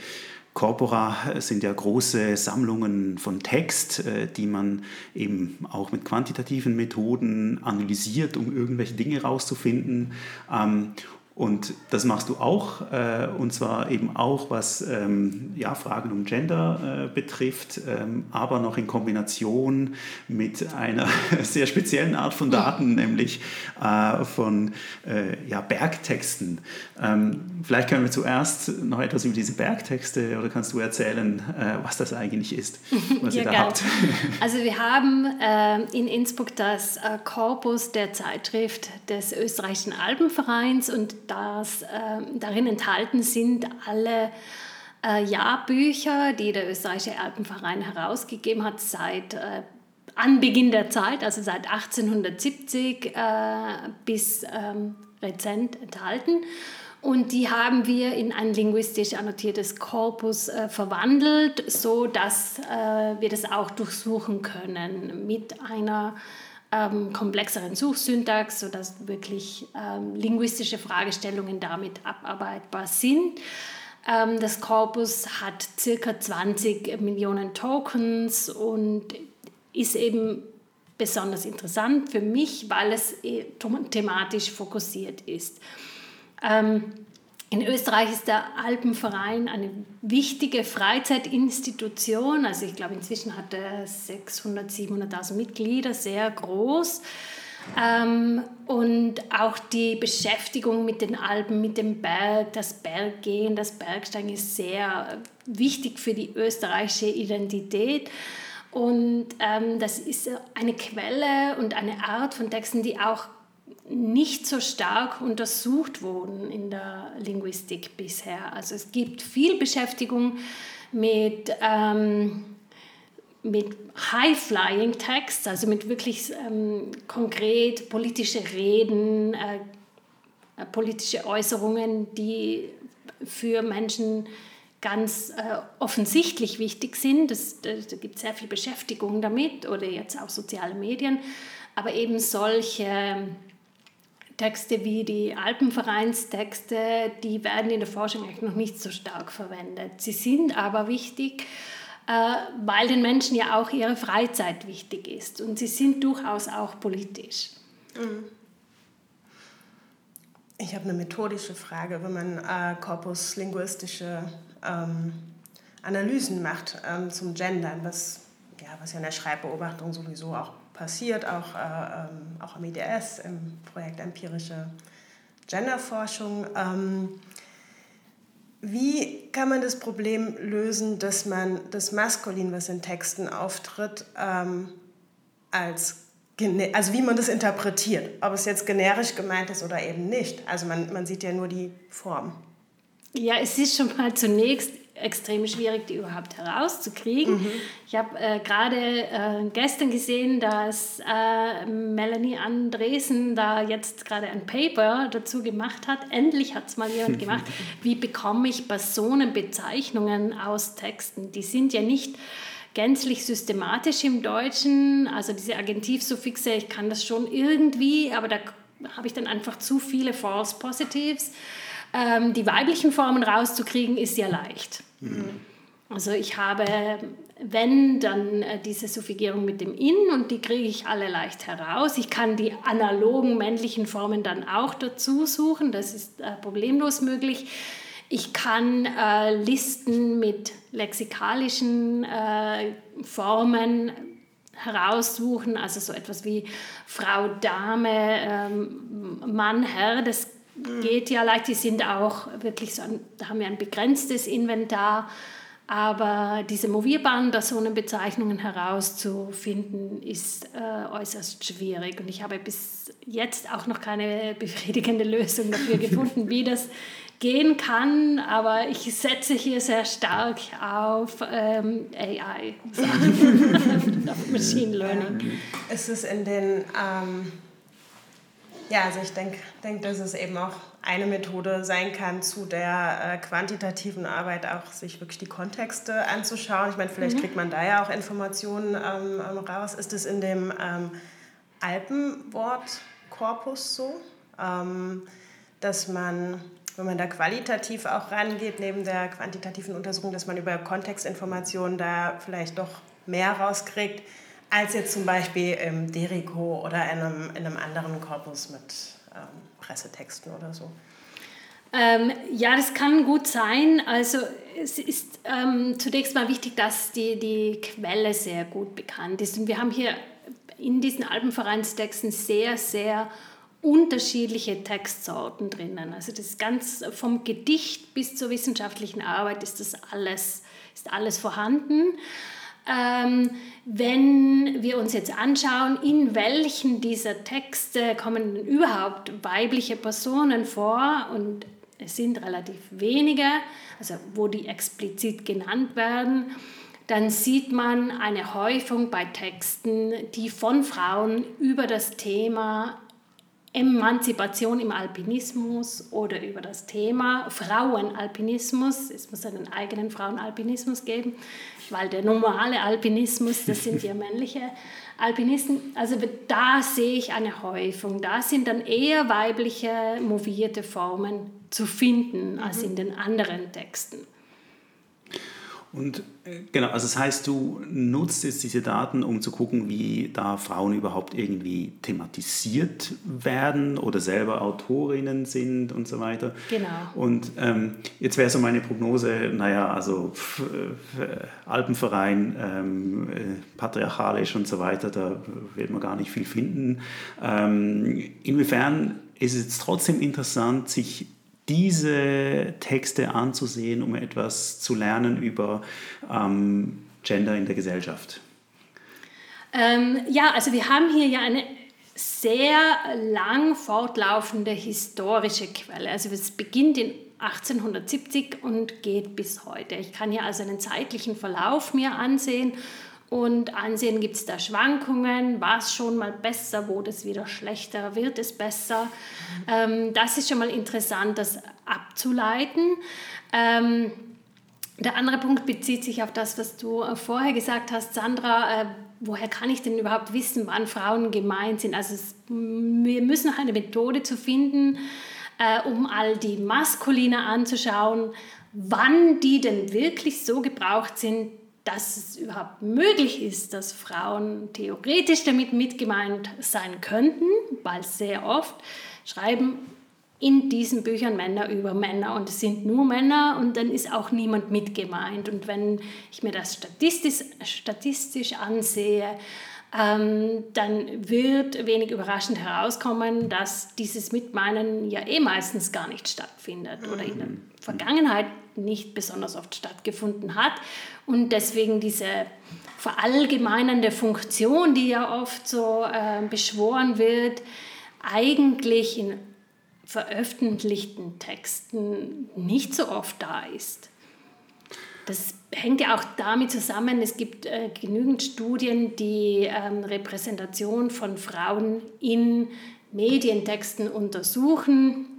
Corpora sind ja große Sammlungen von Text, äh, die man eben auch mit quantitativen Methoden analysiert, um irgendwelche Dinge herauszufinden. Ähm, und das machst du auch, äh, und zwar eben auch, was ähm, ja, Fragen um Gender äh, betrifft, ähm, aber noch in Kombination mit einer sehr speziellen Art von Daten, nämlich äh, von äh, ja, Bergtexten. Ähm, vielleicht können wir zuerst noch etwas über diese Bergtexte oder kannst du erzählen, äh, was das eigentlich ist, was ja, ihr da habt? Also wir haben äh, in Innsbruck das Korpus der Zeitschrift des österreichischen Alpenvereins und das, äh, darin enthalten sind alle äh, Jahrbücher, die der österreichische Alpenverein herausgegeben hat seit äh, Anbeginn der Zeit, also seit 1870 äh, bis ähm, rezent enthalten. Und die haben wir in ein linguistisch annotiertes Korpus äh, verwandelt, so dass äh, wir das auch durchsuchen können mit einer ähm, komplexeren Suchsyntax, sodass wirklich ähm, linguistische Fragestellungen damit abarbeitbar sind. Ähm, das Korpus hat circa 20 Millionen Tokens und ist eben besonders interessant für mich, weil es eh thematisch fokussiert ist. Ähm, in Österreich ist der Alpenverein eine wichtige Freizeitinstitution. Also ich glaube, inzwischen hat er 600, 700.000 Mitglieder, sehr groß. Ähm, und auch die Beschäftigung mit den Alpen, mit dem Berg, das Berggehen, das Bergsteigen ist sehr wichtig für die österreichische Identität. Und ähm, das ist eine Quelle und eine Art von Texten, die auch nicht so stark untersucht wurden in der Linguistik bisher. Also es gibt viel Beschäftigung mit, ähm, mit High-Flying Texts, also mit wirklich ähm, konkret politische Reden, äh, äh, politische Äußerungen, die für Menschen ganz äh, offensichtlich wichtig sind. Da gibt sehr viel Beschäftigung damit oder jetzt auch soziale Medien. Aber eben solche Texte wie die Alpenvereinstexte, die werden in der Forschung eigentlich noch nicht so stark verwendet. Sie sind aber wichtig, äh, weil den Menschen ja auch ihre Freizeit wichtig ist und sie sind durchaus auch politisch. Ich habe eine methodische Frage, wenn man äh, korpuslinguistische ähm, Analysen macht ähm, zum Gendern, was, ja, was ja in der Schreibbeobachtung sowieso auch passiert, auch, äh, ähm, auch am IDS, im Projekt Empirische Genderforschung. Ähm, wie kann man das Problem lösen, dass man das Maskulin, was in Texten auftritt, ähm, als also wie man das interpretiert, ob es jetzt generisch gemeint ist oder eben nicht. Also man, man sieht ja nur die Form. Ja, es ist schon mal zunächst extrem schwierig, die überhaupt herauszukriegen. Mhm. Ich habe äh, gerade äh, gestern gesehen, dass äh, Melanie Andresen da jetzt gerade ein Paper dazu gemacht hat. Endlich hat es mal jemand gemacht. Wie bekomme ich Personenbezeichnungen aus Texten? Die sind ja nicht gänzlich systematisch im Deutschen. Also diese Agentivsuffixe, ich kann das schon irgendwie, aber da habe ich dann einfach zu viele False Positives. Ähm, die weiblichen Formen rauszukriegen, ist ja leicht. Mhm. Also ich habe, wenn, dann äh, diese Suffigierung mit dem In und die kriege ich alle leicht heraus. Ich kann die analogen männlichen Formen dann auch dazu suchen, das ist äh, problemlos möglich. Ich kann äh, Listen mit lexikalischen äh, Formen heraussuchen, also so etwas wie Frau, Dame, ähm, Mann, Herr, das geht ja leicht. Die sind auch wirklich so, ein, da haben wir ein begrenztes Inventar. Aber diese movierbaren Personenbezeichnungen herauszufinden, ist äh, äußerst schwierig. Und ich habe bis jetzt auch noch keine befriedigende Lösung dafür gefunden, wie das gehen kann, aber ich setze hier sehr stark auf ähm, AI, auf Machine Learning. Ist es in den, ähm, ja, also ich denke, denk, dass es eben auch eine Methode sein kann, zu der äh, quantitativen Arbeit auch sich wirklich die Kontexte anzuschauen. Ich meine, vielleicht mhm. kriegt man da ja auch Informationen ähm, ähm raus. Ist es in dem ähm, Alpenwortkorpus so, ähm, dass man wenn man da qualitativ auch rangeht, neben der quantitativen Untersuchung, dass man über Kontextinformationen da vielleicht doch mehr rauskriegt, als jetzt zum Beispiel im Derico oder in einem, in einem anderen Korpus mit ähm, Pressetexten oder so. Ähm, ja, das kann gut sein. Also es ist ähm, zunächst mal wichtig, dass die, die Quelle sehr gut bekannt ist. Und wir haben hier in diesen Alpenvereinstexten sehr, sehr unterschiedliche Textsorten drinnen. Also das ist ganz vom Gedicht bis zur wissenschaftlichen Arbeit ist das alles, ist alles vorhanden. Ähm, wenn wir uns jetzt anschauen, in welchen dieser Texte kommen überhaupt weibliche Personen vor? Und es sind relativ wenige, also wo die explizit genannt werden, dann sieht man eine Häufung bei Texten, die von Frauen über das Thema Emanzipation im Alpinismus oder über das Thema Frauenalpinismus. Es muss einen eigenen Frauenalpinismus geben, weil der normale Alpinismus, das sind ja männliche Alpinisten. Also da sehe ich eine Häufung. Da sind dann eher weibliche movierte Formen zu finden als mhm. in den anderen Texten. Und äh, genau, also das heißt, du nutzt jetzt diese Daten, um zu gucken, wie da Frauen überhaupt irgendwie thematisiert werden oder selber Autorinnen sind und so weiter. Genau. Und ähm, jetzt wäre so meine Prognose, naja, also pf, äh, Alpenverein, ähm, äh, patriarchalisch und so weiter, da wird man gar nicht viel finden. Ähm, inwiefern ist es jetzt trotzdem interessant, sich diese Texte anzusehen, um etwas zu lernen über ähm, Gender in der Gesellschaft? Ähm, ja, also wir haben hier ja eine sehr lang fortlaufende historische Quelle. Also es beginnt in 1870 und geht bis heute. Ich kann hier also einen zeitlichen Verlauf mir ansehen und ansehen, gibt es da Schwankungen, war es schon mal besser, wo das wieder schlechter wird, es besser. Ähm, das ist schon mal interessant, das abzuleiten. Ähm, der andere Punkt bezieht sich auf das, was du äh, vorher gesagt hast, Sandra. Äh, woher kann ich denn überhaupt wissen, wann Frauen gemeint sind? Also es, wir müssen noch eine Methode zu finden, äh, um all die Maskuline anzuschauen, wann die denn wirklich so gebraucht sind, dass es überhaupt möglich ist, dass Frauen theoretisch damit mitgemeint sein könnten, weil sehr oft schreiben in diesen Büchern Männer über Männer und es sind nur Männer und dann ist auch niemand mitgemeint. Und wenn ich mir das statistisch, statistisch ansehe, ähm, dann wird wenig überraschend herauskommen, dass dieses Mitmeinen ja eh meistens gar nicht stattfindet oder in der Vergangenheit nicht besonders oft stattgefunden hat und deswegen diese verallgemeinernde Funktion, die ja oft so äh, beschworen wird, eigentlich in veröffentlichten Texten nicht so oft da ist. Das hängt ja auch damit zusammen, es gibt äh, genügend Studien, die ähm, Repräsentation von Frauen in Medientexten untersuchen.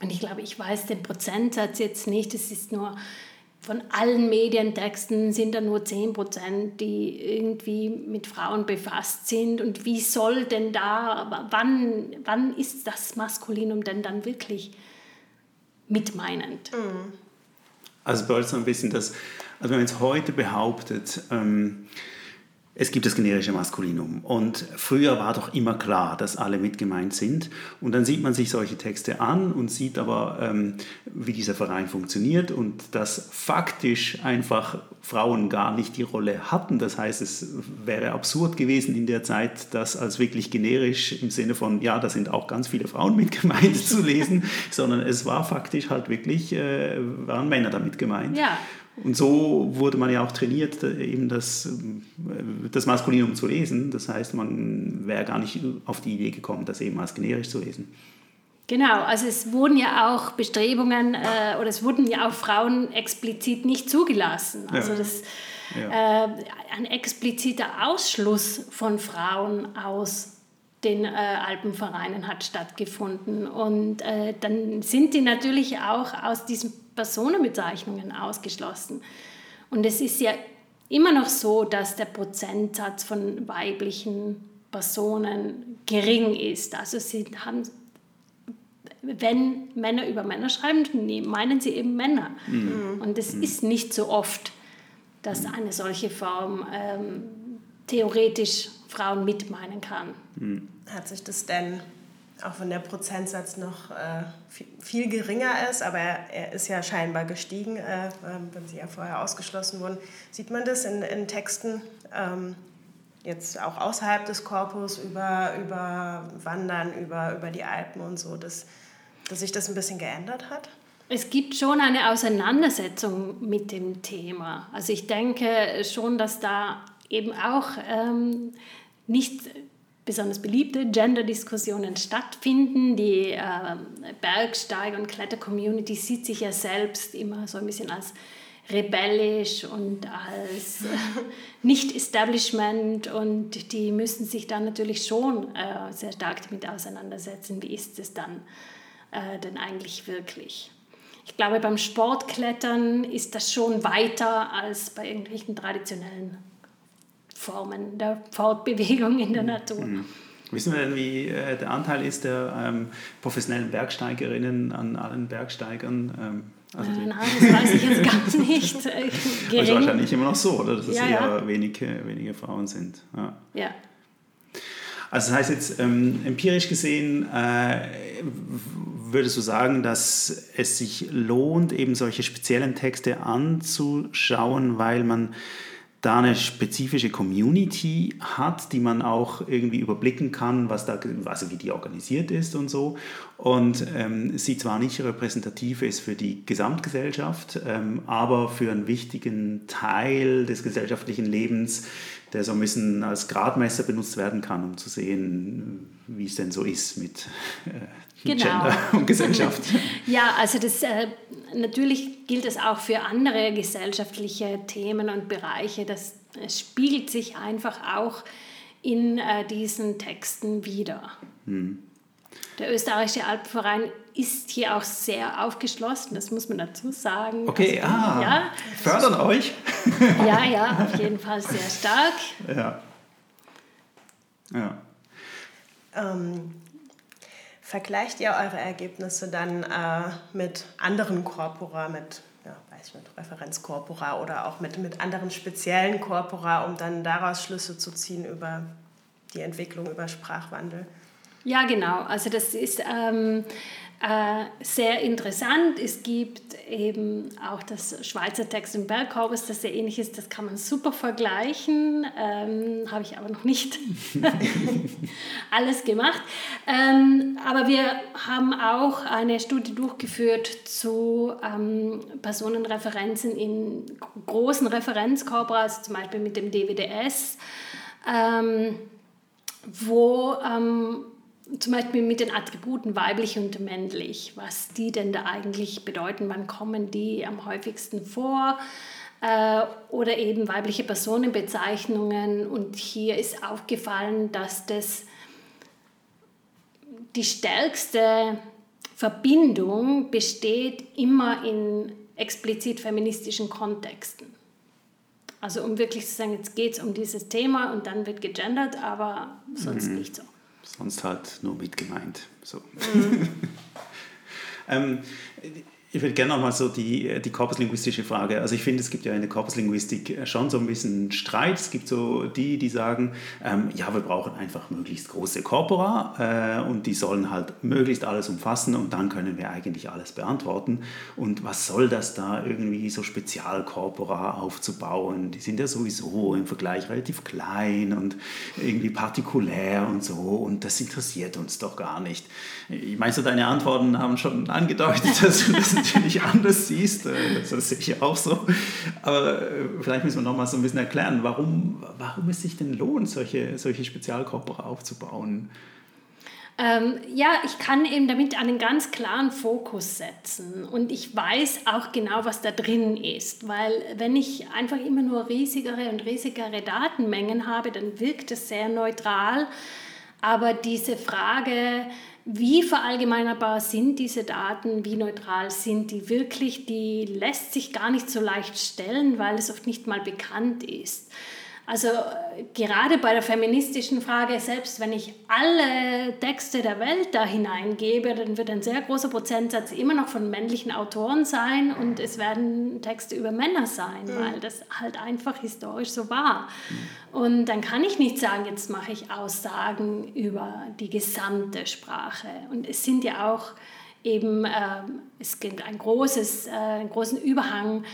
Und ich glaube, ich weiß den Prozentsatz jetzt nicht, es ist nur von allen Medientexten sind da nur 10 Prozent, die irgendwie mit Frauen befasst sind. Und wie soll denn da, wann, wann ist das Maskulinum denn dann wirklich mitmeinend? Mhm. Also bei uns so ein bisschen das, also wenn man jetzt heute behauptet, ähm, es gibt das generische Maskulinum. Und früher war doch immer klar, dass alle mit gemeint sind. Und dann sieht man sich solche Texte an und sieht aber, ähm, wie dieser Verein funktioniert und dass faktisch einfach Frauen gar nicht die Rolle hatten. Das heißt, es wäre absurd gewesen in der Zeit, das als wirklich generisch im Sinne von, ja, da sind auch ganz viele Frauen mit gemeint zu lesen, sondern es war faktisch halt wirklich, äh, waren Männer damit gemeint. Ja. Und so wurde man ja auch trainiert, eben das, das Maskulinum zu lesen. Das heißt, man wäre gar nicht auf die Idee gekommen, das eben als generisch zu lesen. Genau, also es wurden ja auch Bestrebungen äh, oder es wurden ja auch Frauen explizit nicht zugelassen. Also ja. das, ja. äh, ein expliziter Ausschluss von Frauen aus den äh, Alpenvereinen hat stattgefunden. Und äh, dann sind die natürlich auch aus diesen Personenbezeichnungen ausgeschlossen. Und es ist ja immer noch so, dass der Prozentsatz von weiblichen Personen gering ist. Also sie haben wenn Männer über Männer schreiben, meinen sie eben Männer. Mhm. Und es mhm. ist nicht so oft, dass eine solche Form ähm, theoretisch Frauen mitmeinen kann. Mhm. Hat sich das denn, auch wenn der Prozentsatz noch äh, viel, geringer ist, aber er, ist ja scheinbar gestiegen, äh, wenn sie ja vorher ausgeschlossen wurden, sieht man das in, in Texten, ähm, jetzt auch außerhalb des Korpus, über, über Wandern, über, über die Alpen und so, dass, dass sich das ein bisschen geändert hat? Es gibt schon eine Auseinandersetzung mit dem Thema. Also ich denke schon, dass da eben auch ähm, nicht besonders beliebte Gender-Diskussionen stattfinden. Die äh, Bergsteiger- und Kletter-Community sieht sich ja selbst immer so ein bisschen als rebellisch und als äh, Nicht-Establishment und die müssen sich dann natürlich schon äh, sehr stark damit auseinandersetzen, wie ist es dann äh, denn eigentlich wirklich. Ich glaube, beim Sportklettern ist das schon weiter als bei irgendwelchen traditionellen Formen der Fortbewegung in der mhm. Natur. Mhm. Wissen wir denn, wie äh, der Anteil ist der ähm, professionellen Bergsteigerinnen an allen Bergsteigern? Ähm, also äh, Nein, das weiß ich jetzt gar nicht. Äh, gering. Also wahrscheinlich immer noch so, oder? Dass es ja, eher ja. wenige, wenige Frauen sind. Ja. ja. Also das heißt jetzt ähm, empirisch gesehen, äh, würdest du sagen, dass es sich lohnt, eben solche speziellen Texte anzuschauen, weil man da eine spezifische Community hat, die man auch irgendwie überblicken kann, was da, also wie die organisiert ist und so. Und ähm, sie zwar nicht repräsentativ ist für die Gesamtgesellschaft, ähm, aber für einen wichtigen Teil des gesellschaftlichen Lebens, der so ein bisschen als Gradmesser benutzt werden kann, um zu sehen, wie es denn so ist mit äh, genau. Gender und Gesellschaft. ja, also das, äh, natürlich gilt das auch für andere gesellschaftliche Themen und Bereiche. Das, spiegelt sich einfach auch in äh, diesen Texten wieder. Hm. Der österreichische Alpenverein ist hier auch sehr aufgeschlossen, das muss man dazu sagen. Okay, also, ah, ja, fördern euch? ja, ja, auf jeden Fall sehr stark. Ja. ja. Ähm, vergleicht ihr eure Ergebnisse dann äh, mit anderen Corpora, mit, ja, weiß ich nicht, Referenzcorpora oder auch mit, mit anderen speziellen Corpora, um dann daraus Schlüsse zu ziehen über die Entwicklung, über Sprachwandel? Ja, genau. Also das ist ähm, äh, sehr interessant. Es gibt eben auch das Schweizer Text im Bergkorpus, das sehr ähnlich ist. Das kann man super vergleichen. Ähm, Habe ich aber noch nicht alles gemacht. Ähm, aber wir haben auch eine Studie durchgeführt zu ähm, Personenreferenzen in großen Referenzkorpora, also zum Beispiel mit dem DWDS, ähm, wo ähm, zum Beispiel mit den Attributen weiblich und männlich, was die denn da eigentlich bedeuten, wann kommen die am häufigsten vor äh, oder eben weibliche Personenbezeichnungen. Und hier ist aufgefallen, dass das die stärkste Verbindung besteht immer in explizit feministischen Kontexten. Also um wirklich zu sagen, jetzt geht es um dieses Thema und dann wird gegendert, aber sonst mhm. nicht so sonst halt nur mit gemeint. So. Mhm. ähm, ich würde gerne nochmal so die, die korpuslinguistische Frage. Also ich finde, es gibt ja in der Korpuslinguistik schon so ein bisschen Streit. Es gibt so die, die sagen, ähm, ja, wir brauchen einfach möglichst große Corpora äh, und die sollen halt möglichst alles umfassen und dann können wir eigentlich alles beantworten. Und was soll das da irgendwie so Spezialcorpora aufzubauen? Die sind ja sowieso im Vergleich relativ klein und irgendwie partikulär und so und das interessiert uns doch gar nicht. Ich meine, so deine Antworten haben schon angedeutet, dass natürlich anders siehst. Äh, das sehe ich auch so. Aber äh, vielleicht müssen wir noch mal so ein bisschen erklären, warum, warum es sich denn lohnt, solche, solche Spezialkörper aufzubauen. Ähm, ja, ich kann eben damit einen ganz klaren Fokus setzen und ich weiß auch genau, was da drin ist, weil wenn ich einfach immer nur riesigere und riesigere Datenmengen habe, dann wirkt es sehr neutral. Aber diese Frage, wie verallgemeinerbar sind diese Daten, wie neutral sind die wirklich, die lässt sich gar nicht so leicht stellen, weil es oft nicht mal bekannt ist. Also gerade bei der feministischen Frage, selbst wenn ich alle Texte der Welt da hineingebe, dann wird ein sehr großer Prozentsatz immer noch von männlichen Autoren sein und es werden Texte über Männer sein, mhm. weil das halt einfach historisch so war. Und dann kann ich nicht sagen, jetzt mache ich Aussagen über die gesamte Sprache. Und es sind ja auch eben, äh, es gibt ein großes, äh, einen großen Überhang äh,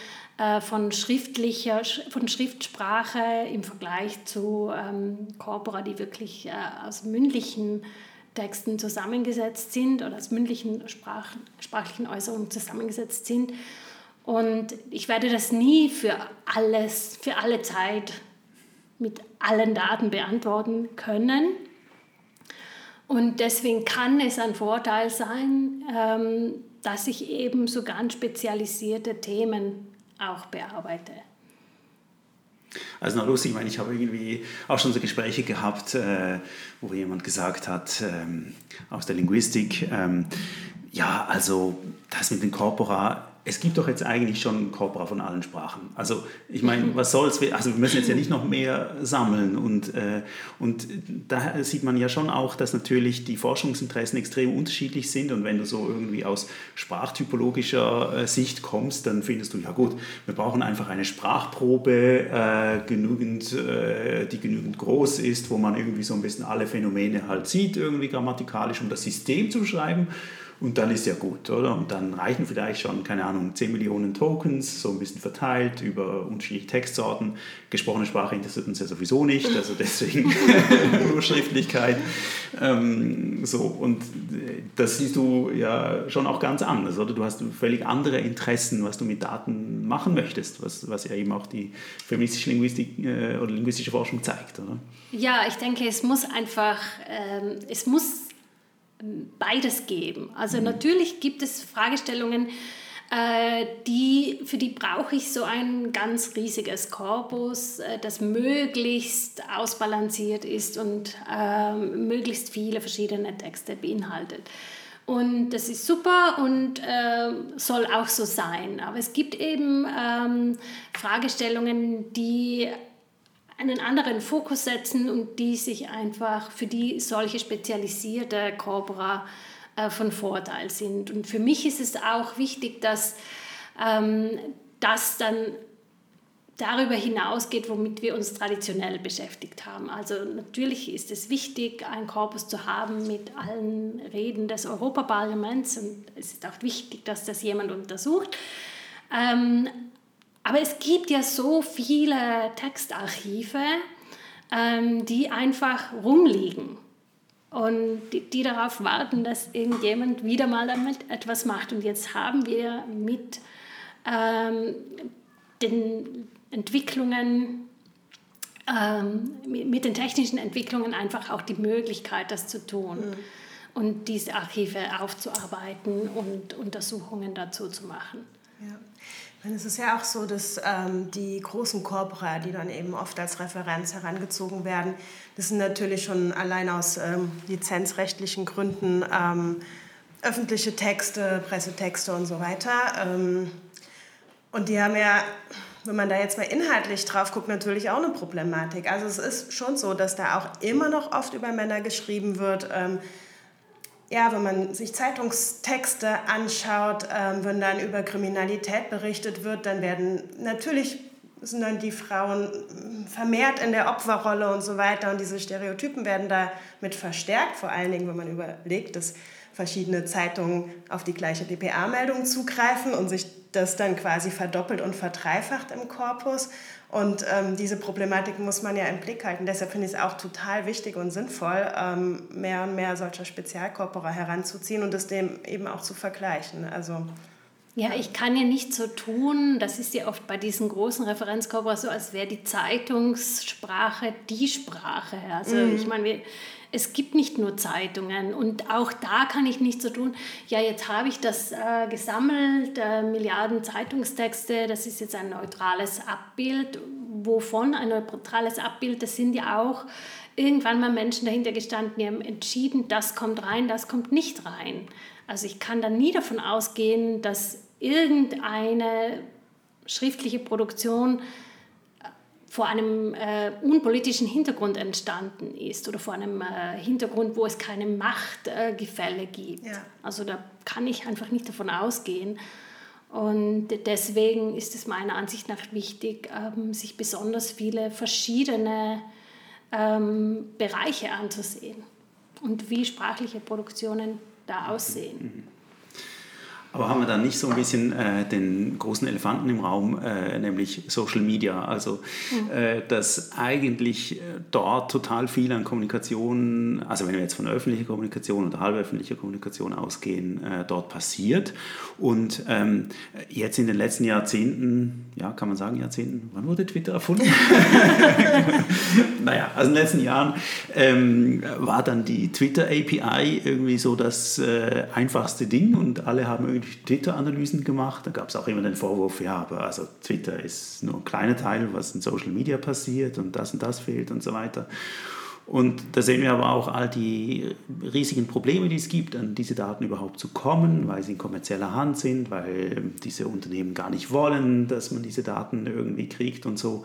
von schriftlicher, von Schriftsprache im Vergleich zu ähm, Corpora, die wirklich äh, aus mündlichen Texten zusammengesetzt sind oder aus mündlichen Sprach, sprachlichen Äußerungen zusammengesetzt sind. Und ich werde das nie für alles, für alle Zeit mit allen Daten beantworten können. Und deswegen kann es ein Vorteil sein, ähm, dass ich eben so ganz spezialisierte Themen auch bearbeite. Also noch lustig, ich meine, ich habe irgendwie auch schon so Gespräche gehabt, äh, wo jemand gesagt hat, ähm, aus der Linguistik, ähm, ja, also das mit den Corpora es gibt doch jetzt eigentlich schon Corpora von allen Sprachen. Also ich meine, was soll's? Also wir müssen jetzt ja nicht noch mehr sammeln. Und, äh, und da sieht man ja schon auch, dass natürlich die Forschungsinteressen extrem unterschiedlich sind. Und wenn du so irgendwie aus sprachtypologischer äh, Sicht kommst, dann findest du, ja gut, wir brauchen einfach eine Sprachprobe, äh, genügend, äh, die genügend groß ist, wo man irgendwie so ein bisschen alle Phänomene halt sieht, irgendwie grammatikalisch, um das System zu beschreiben. Und dann ist ja gut, oder? Und dann reichen vielleicht schon, keine Ahnung, 10 Millionen Tokens, so ein bisschen verteilt über unterschiedliche Textsorten. Gesprochene Sprache interessiert uns ja sowieso nicht, also deswegen nur Schriftlichkeit. Ähm, so, und das siehst du ja schon auch ganz anders, oder? Du hast völlig andere Interessen, was du mit Daten machen möchtest, was, was ja eben auch die feministische Linguistik äh, oder linguistische Forschung zeigt, oder? Ja, ich denke, es muss einfach, ähm, es muss beides geben. Also mhm. natürlich gibt es Fragestellungen, äh, die, für die brauche ich so ein ganz riesiges Korpus, äh, das möglichst ausbalanciert ist und äh, möglichst viele verschiedene Texte beinhaltet. Und das ist super und äh, soll auch so sein. Aber es gibt eben ähm, Fragestellungen, die einen anderen Fokus setzen und die sich einfach für die solche spezialisierte Corpora äh, von Vorteil sind. Und für mich ist es auch wichtig, dass ähm, das dann darüber hinausgeht, womit wir uns traditionell beschäftigt haben. Also natürlich ist es wichtig, einen Korpus zu haben mit allen Reden des Europaparlaments und es ist auch wichtig, dass das jemand untersucht. Ähm, aber es gibt ja so viele Textarchive, ähm, die einfach rumliegen und die, die, darauf warten, dass irgendjemand wieder mal damit etwas macht. Und jetzt haben wir mit ähm, den Entwicklungen, ähm, mit den technischen Entwicklungen einfach auch die Möglichkeit, das zu tun. Mhm. Und diese Archive aufzuarbeiten und Untersuchungen dazu zu machen. Ja. Es ist ja auch so, dass ähm, die großen Corpora, die dann eben oft als Referenz herangezogen werden, das sind natürlich schon allein aus ähm, lizenzrechtlichen Gründen ähm, öffentliche Texte, Pressetexte und so weiter. Ähm, und die haben ja, wenn man da jetzt mal inhaltlich drauf guckt, natürlich auch eine Problematik. Also es ist schon so, dass da auch immer noch oft über Männer geschrieben wird ähm, ja, wenn man sich Zeitungstexte anschaut, ähm, wenn dann über Kriminalität berichtet wird, dann werden natürlich sind dann die Frauen vermehrt in der Opferrolle und so weiter und diese Stereotypen werden damit verstärkt, vor allen Dingen, wenn man überlegt, dass verschiedene Zeitungen auf die gleiche DPA-Meldung zugreifen und sich das dann quasi verdoppelt und verdreifacht im Korpus. Und ähm, diese Problematik muss man ja im Blick halten. Deshalb finde ich es auch total wichtig und sinnvoll, ähm, mehr und mehr solcher Spezialkorpora heranzuziehen und das dem eben auch zu vergleichen. Also ja, ich kann ja nicht so tun, das ist ja oft bei diesen großen Referenzkorpora so, als wäre die Zeitungssprache die Sprache. Also mhm. ich meine, wir, es gibt nicht nur Zeitungen und auch da kann ich nicht so tun, ja, jetzt habe ich das äh, gesammelt, äh, Milliarden Zeitungstexte, das ist jetzt ein neutrales Abbild. Wovon ein neutrales Abbild? Das sind ja auch irgendwann mal Menschen dahinter gestanden, die haben entschieden, das kommt rein, das kommt nicht rein. Also ich kann dann nie davon ausgehen, dass irgendeine schriftliche Produktion vor einem äh, unpolitischen Hintergrund entstanden ist oder vor einem äh, Hintergrund, wo es keine Machtgefälle äh, gibt. Ja. Also da kann ich einfach nicht davon ausgehen. Und deswegen ist es meiner Ansicht nach wichtig, ähm, sich besonders viele verschiedene ähm, Bereiche anzusehen und wie sprachliche Produktionen da aussehen. Mhm. Aber haben wir dann nicht so ein bisschen äh, den großen Elefanten im Raum, äh, nämlich Social Media? Also, mhm. äh, dass eigentlich äh, dort total viel an Kommunikation, also wenn wir jetzt von öffentlicher Kommunikation oder halböffentlicher Kommunikation ausgehen, äh, dort passiert. Und ähm, jetzt in den letzten Jahrzehnten, ja, kann man sagen Jahrzehnten, wann wurde Twitter erfunden? naja, also in den letzten Jahren ähm, war dann die Twitter API irgendwie so das äh, einfachste Ding und alle haben irgendwie Twitter-Analysen gemacht. Da gab es auch immer den Vorwurf, ja, aber also Twitter ist nur ein kleiner Teil, was in Social Media passiert und das und das fehlt und so weiter. Und da sehen wir aber auch all die riesigen Probleme, die es gibt, an diese Daten überhaupt zu kommen, weil sie in kommerzieller Hand sind, weil diese Unternehmen gar nicht wollen, dass man diese Daten irgendwie kriegt und so.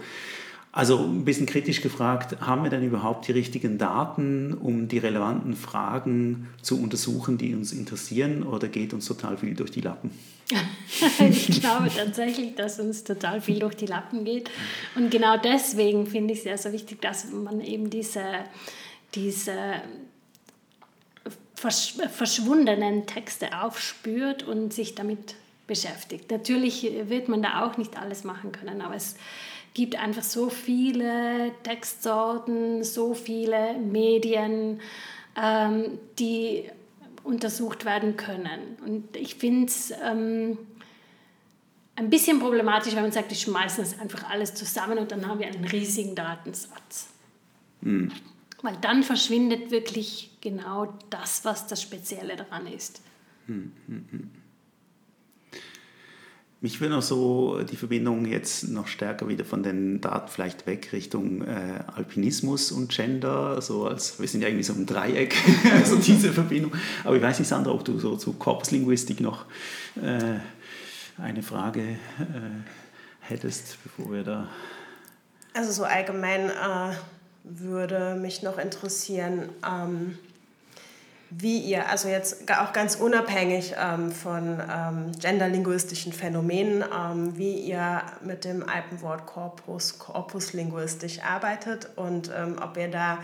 Also ein bisschen kritisch gefragt, haben wir denn überhaupt die richtigen Daten, um die relevanten Fragen zu untersuchen, die uns interessieren, oder geht uns total viel durch die Lappen? ich glaube tatsächlich, dass uns total viel durch die Lappen geht. Und genau deswegen finde ich es sehr, sehr wichtig, dass man eben diese, diese verschwundenen Texte aufspürt und sich damit beschäftigt. Natürlich wird man da auch nicht alles machen können, aber es gibt einfach so viele Textsorten, so viele Medien, ähm, die untersucht werden können. Und ich finde es ähm, ein bisschen problematisch, wenn man sagt, wir schmeißen das einfach alles zusammen und dann haben wir einen riesigen Datensatz. Mhm. Weil dann verschwindet wirklich genau das, was das Spezielle daran ist. Mhm. Mich würde noch so die Verbindung jetzt noch stärker wieder von den Daten vielleicht weg Richtung äh, Alpinismus und Gender, so als wir sind ja irgendwie so ein Dreieck, so diese Verbindung. Aber ich weiß nicht, Sandra, ob du so zu Korpuslinguistik noch äh, eine Frage äh, hättest, bevor wir da. Also so allgemein äh, würde mich noch interessieren, ähm, wie ihr, also jetzt auch ganz unabhängig ähm, von ähm, genderlinguistischen Phänomenen, ähm, wie ihr mit dem Alpenwort Corpus, corpuslinguistisch arbeitet und ähm, ob ihr da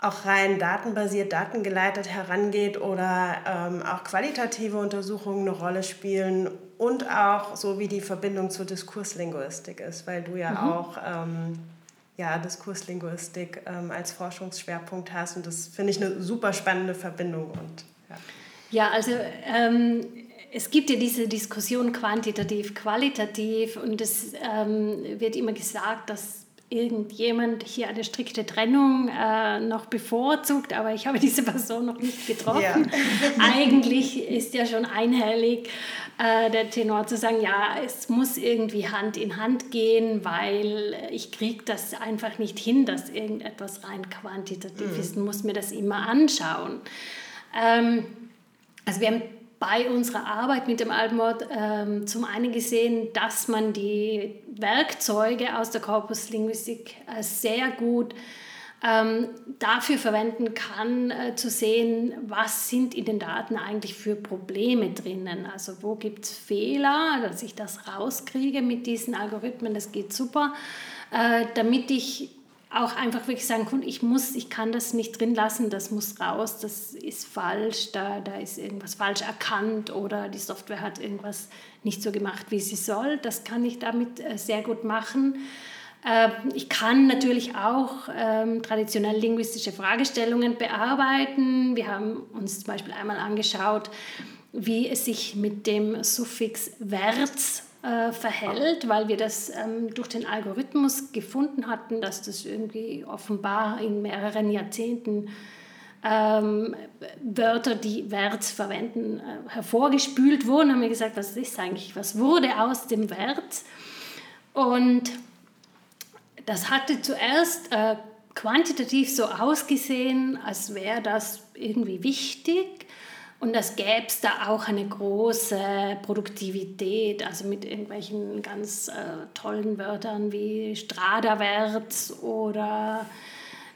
auch rein datenbasiert, datengeleitet herangeht oder ähm, auch qualitative Untersuchungen eine Rolle spielen und auch so wie die Verbindung zur Diskurslinguistik ist, weil du ja mhm. auch ähm, ja, Diskurslinguistik ähm, als Forschungsschwerpunkt hast. Und das finde ich eine super spannende Verbindung. Und, ja. ja, also ähm, es gibt ja diese Diskussion quantitativ, qualitativ und es ähm, wird immer gesagt, dass irgendjemand hier eine strikte Trennung äh, noch bevorzugt, aber ich habe diese Person noch nicht getroffen. Ja. Eigentlich ist ja schon einhellig äh, der Tenor zu sagen, ja, es muss irgendwie Hand in Hand gehen, weil ich kriege das einfach nicht hin, dass irgendetwas rein quantitativ mhm. ist und muss mir das immer anschauen. Ähm, also wir haben bei unserer Arbeit mit dem Alpenwort ähm, zum einen gesehen, dass man die Werkzeuge aus der Korpuslinguistik äh, sehr gut ähm, dafür verwenden kann, äh, zu sehen, was sind in den Daten eigentlich für Probleme drinnen. Also wo gibt es Fehler, dass ich das rauskriege mit diesen Algorithmen, das geht super, äh, damit ich auch einfach wirklich sagen kann, ich muss, ich kann das nicht drin lassen, das muss raus, das ist falsch, da, da ist irgendwas falsch erkannt oder die Software hat irgendwas nicht so gemacht, wie sie soll. Das kann ich damit äh, sehr gut machen. Ähm, ich kann natürlich auch ähm, traditionell linguistische Fragestellungen bearbeiten. Wir haben uns zum Beispiel einmal angeschaut, wie es sich mit dem Suffix Werts äh, verhält, weil wir das ähm, durch den Algorithmus gefunden hatten, dass das irgendwie offenbar in mehreren Jahrzehnten ähm, Wörter, die Werts verwenden, äh, hervorgespült wurden. Haben wir gesagt, was ist eigentlich, was wurde aus dem Wert? Und das hatte zuerst äh, quantitativ so ausgesehen, als wäre das irgendwie wichtig. Und das gäbe es da auch eine große Produktivität, also mit irgendwelchen ganz äh, tollen Wörtern wie Stradaverts oder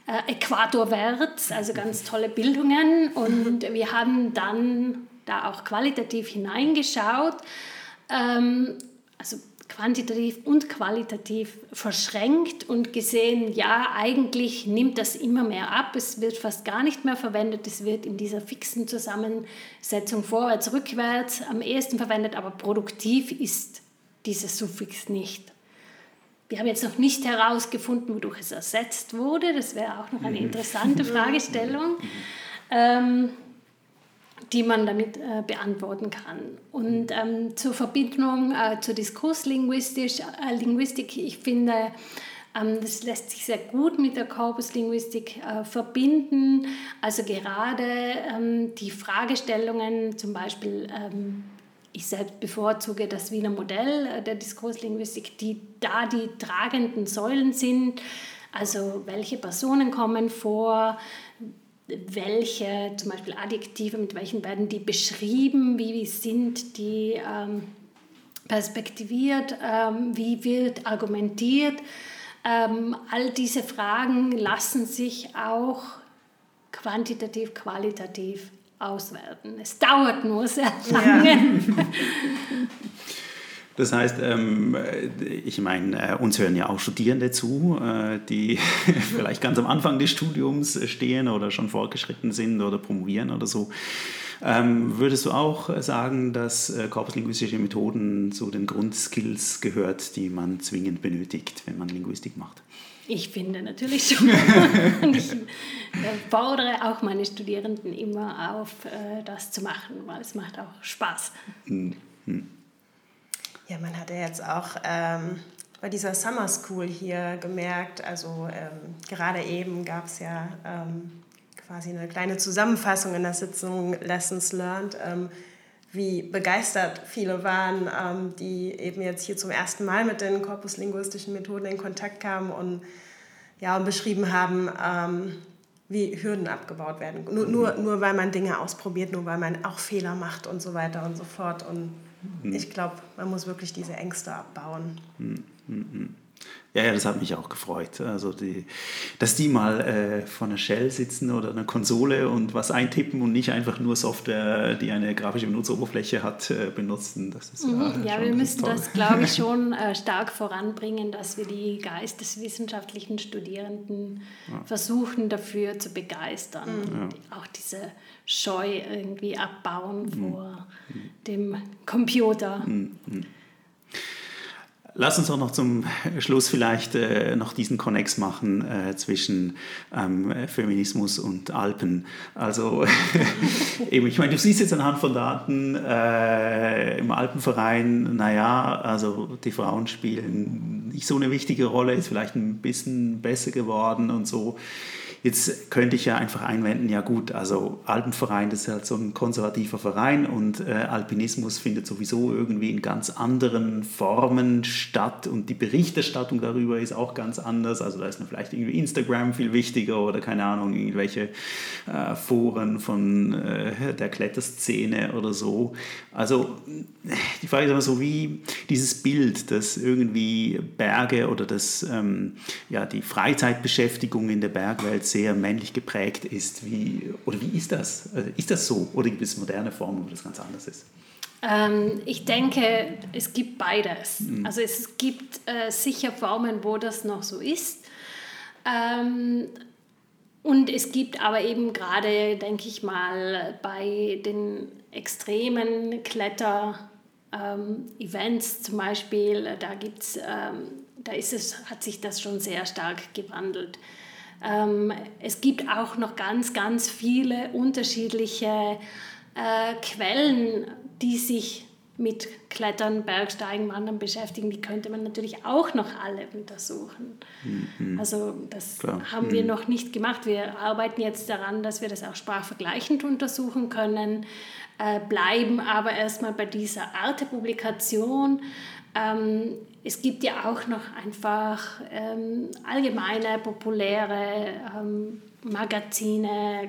äh, Äquatorverts, also ganz tolle Bildungen. Und wir haben dann da auch qualitativ hineingeschaut. Ähm, also quantitativ und qualitativ verschränkt und gesehen, ja, eigentlich nimmt das immer mehr ab, es wird fast gar nicht mehr verwendet, es wird in dieser fixen Zusammensetzung vorwärts, rückwärts am ehesten verwendet, aber produktiv ist dieses Suffix nicht. Wir haben jetzt noch nicht herausgefunden, wodurch es ersetzt wurde, das wäre auch noch eine mhm. interessante Fragestellung. Ähm, die man damit äh, beantworten kann. Und ähm, zur Verbindung äh, zur Diskurslinguistik, äh, Linguistik, ich finde, ähm, das lässt sich sehr gut mit der Korpuslinguistik äh, verbinden. Also gerade ähm, die Fragestellungen, zum Beispiel, ähm, ich selbst bevorzuge das Wiener Modell äh, der Diskurslinguistik, die da die tragenden Säulen sind. Also welche Personen kommen vor, welche zum Beispiel Adjektive, mit welchen werden die beschrieben, wie sind die ähm, perspektiviert, ähm, wie wird argumentiert. Ähm, all diese Fragen lassen sich auch quantitativ, qualitativ auswerten. Es dauert nur sehr lange. Ja. Das heißt, ähm, ich meine, äh, uns hören ja auch Studierende zu, äh, die vielleicht ganz am Anfang des Studiums stehen oder schon fortgeschritten sind oder promovieren oder so. Ähm, würdest du auch sagen, dass äh, korpuslinguistische Methoden zu den Grundskills gehört, die man zwingend benötigt, wenn man Linguistik macht? Ich finde natürlich schon. Und ich fordere auch meine Studierenden immer auf, das zu machen, weil es macht auch Spaß. Mhm. Ja, man hat ja jetzt auch ähm, bei dieser Summer School hier gemerkt, also ähm, gerade eben gab es ja ähm, quasi eine kleine Zusammenfassung in der Sitzung Lessons Learned, ähm, wie begeistert viele waren, ähm, die eben jetzt hier zum ersten Mal mit den korpuslinguistischen Methoden in Kontakt kamen und, ja, und beschrieben haben, ähm, wie Hürden abgebaut werden. Nur, nur, nur weil man Dinge ausprobiert, nur weil man auch Fehler macht und so weiter und so fort. Und. Ich glaube, man muss wirklich diese Ängste abbauen. Ja, ja, das hat mich auch gefreut. Also die, dass die mal äh, vor einer Shell sitzen oder einer Konsole und was eintippen und nicht einfach nur Software, die eine grafische Benutzeroberfläche hat, äh, benutzen. Das ist mhm, ja, wir müssen toll. das, glaube ich, schon äh, stark voranbringen, dass wir die geisteswissenschaftlichen Studierenden ja. versuchen dafür zu begeistern. Mhm. Und auch diese Scheu irgendwie abbauen mhm. vor dem Computer. Lass uns auch noch zum Schluss vielleicht äh, noch diesen Konnex machen äh, zwischen ähm, Feminismus und Alpen. Also eben, ich meine, du siehst jetzt anhand von Daten äh, im Alpenverein, naja, also die Frauen spielen nicht so eine wichtige Rolle, ist vielleicht ein bisschen besser geworden und so. Jetzt könnte ich ja einfach einwenden, ja gut, also Alpenverein, das ist halt so ein konservativer Verein und äh, Alpinismus findet sowieso irgendwie in ganz anderen Formen statt und die Berichterstattung darüber ist auch ganz anders. Also da ist dann vielleicht irgendwie Instagram viel wichtiger oder keine Ahnung, irgendwelche äh, Foren von äh, der Kletterszene oder so. Also die Frage ist immer so, wie dieses Bild, dass irgendwie Berge oder das, ähm, ja, die Freizeitbeschäftigung in der Bergwelt sehr männlich geprägt ist. Wie, oder wie ist das? Also, ist das so? Oder gibt es moderne Formen, wo das ganz anders ist? Ähm, ich denke, es gibt beides. Mhm. Also es gibt äh, sicher Formen, wo das noch so ist. Ähm, und es gibt aber eben gerade, denke ich mal, bei den extremen Kletter-Events ähm, zum Beispiel, da gibt's, ähm, da ist es, hat sich das schon sehr stark gewandelt. Ähm, es gibt auch noch ganz, ganz viele unterschiedliche äh, Quellen, die sich mit Klettern, Bergsteigen, Wandern beschäftigen, die könnte man natürlich auch noch alle untersuchen. Mhm. Also das Klar. haben wir mhm. noch nicht gemacht. Wir arbeiten jetzt daran, dass wir das auch sprachvergleichend untersuchen können, äh, bleiben aber erstmal bei dieser Art der Publikation. Ähm, es gibt ja auch noch einfach ähm, allgemeine, populäre ähm, Magazine, äh,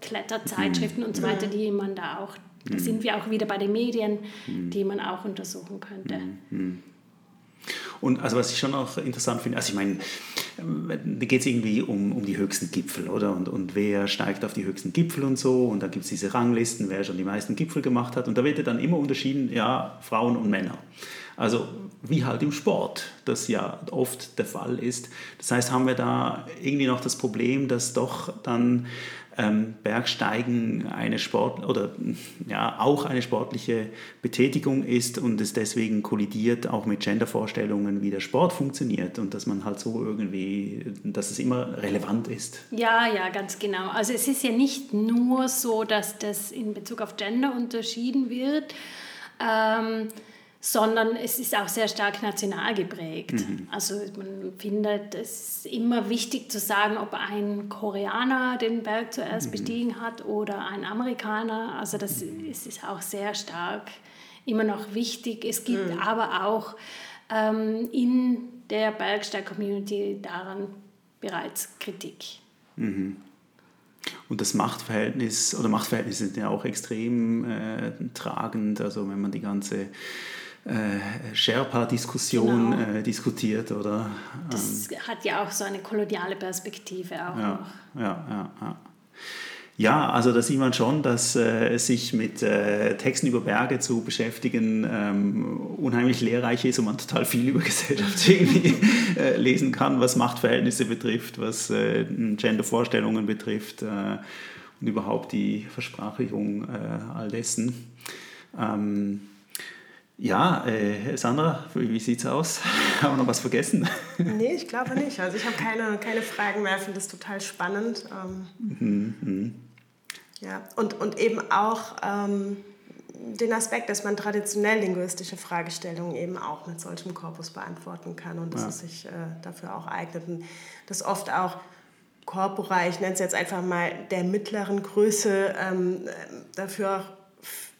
Kletterzeitschriften mhm. und so weiter, die man da auch, da mhm. sind wir auch wieder bei den Medien, mhm. die man auch untersuchen könnte. Mhm. Und also was ich schon auch interessant finde, also ich meine, da geht es irgendwie um, um die höchsten Gipfel, oder? Und, und wer steigt auf die höchsten Gipfel und so. Und da gibt es diese Ranglisten, wer schon die meisten Gipfel gemacht hat. Und da wird ja dann immer unterschieden, ja, Frauen und Männer. Also wie halt im Sport, das ja oft der Fall ist. Das heißt, haben wir da irgendwie noch das Problem, dass doch dann ähm, Bergsteigen eine Sport oder ja auch eine sportliche Betätigung ist und es deswegen kollidiert auch mit Gendervorstellungen, wie der Sport funktioniert und dass man halt so irgendwie, dass es immer relevant ist. Ja, ja, ganz genau. Also es ist ja nicht nur so, dass das in Bezug auf Gender unterschieden wird. Ähm, sondern es ist auch sehr stark national geprägt. Mhm. Also man findet es immer wichtig zu sagen, ob ein Koreaner den Berg zuerst mhm. bestiegen hat oder ein Amerikaner. Also das mhm. ist auch sehr stark immer noch wichtig. Es gibt mhm. aber auch ähm, in der Bergsteig-Community daran bereits Kritik. Mhm. Und das Machtverhältnis oder Machtverhältnisse sind ja auch extrem äh, tragend. Also wenn man die ganze äh, Sherpa-Diskussion genau. äh, diskutiert, oder? Das ähm, hat ja auch so eine koloniale Perspektive auch ja, noch. Ja, ja, ja. Ja, also da sieht man schon, dass äh, sich mit äh, Texten über Berge zu beschäftigen ähm, unheimlich lehrreich ist und man total viel über Gesellschaft irgendwie äh, lesen kann, was Machtverhältnisse betrifft, was äh, Gendervorstellungen betrifft äh, und überhaupt die Versprachlichung äh, all dessen. Ähm, ja, äh, Sandra, wie sieht es aus? Haben wir noch was vergessen? Nee, ich glaube nicht. Also ich habe keine, keine Fragen mehr, finde das total spannend. Ähm, mhm, mhm. Ja, und, und eben auch ähm, den Aspekt, dass man traditionell linguistische Fragestellungen eben auch mit solchem Korpus beantworten kann und dass ja. es sich äh, dafür auch eignet. Und das oft auch Korpora, ich nenne es jetzt einfach mal der mittleren Größe, ähm, dafür auch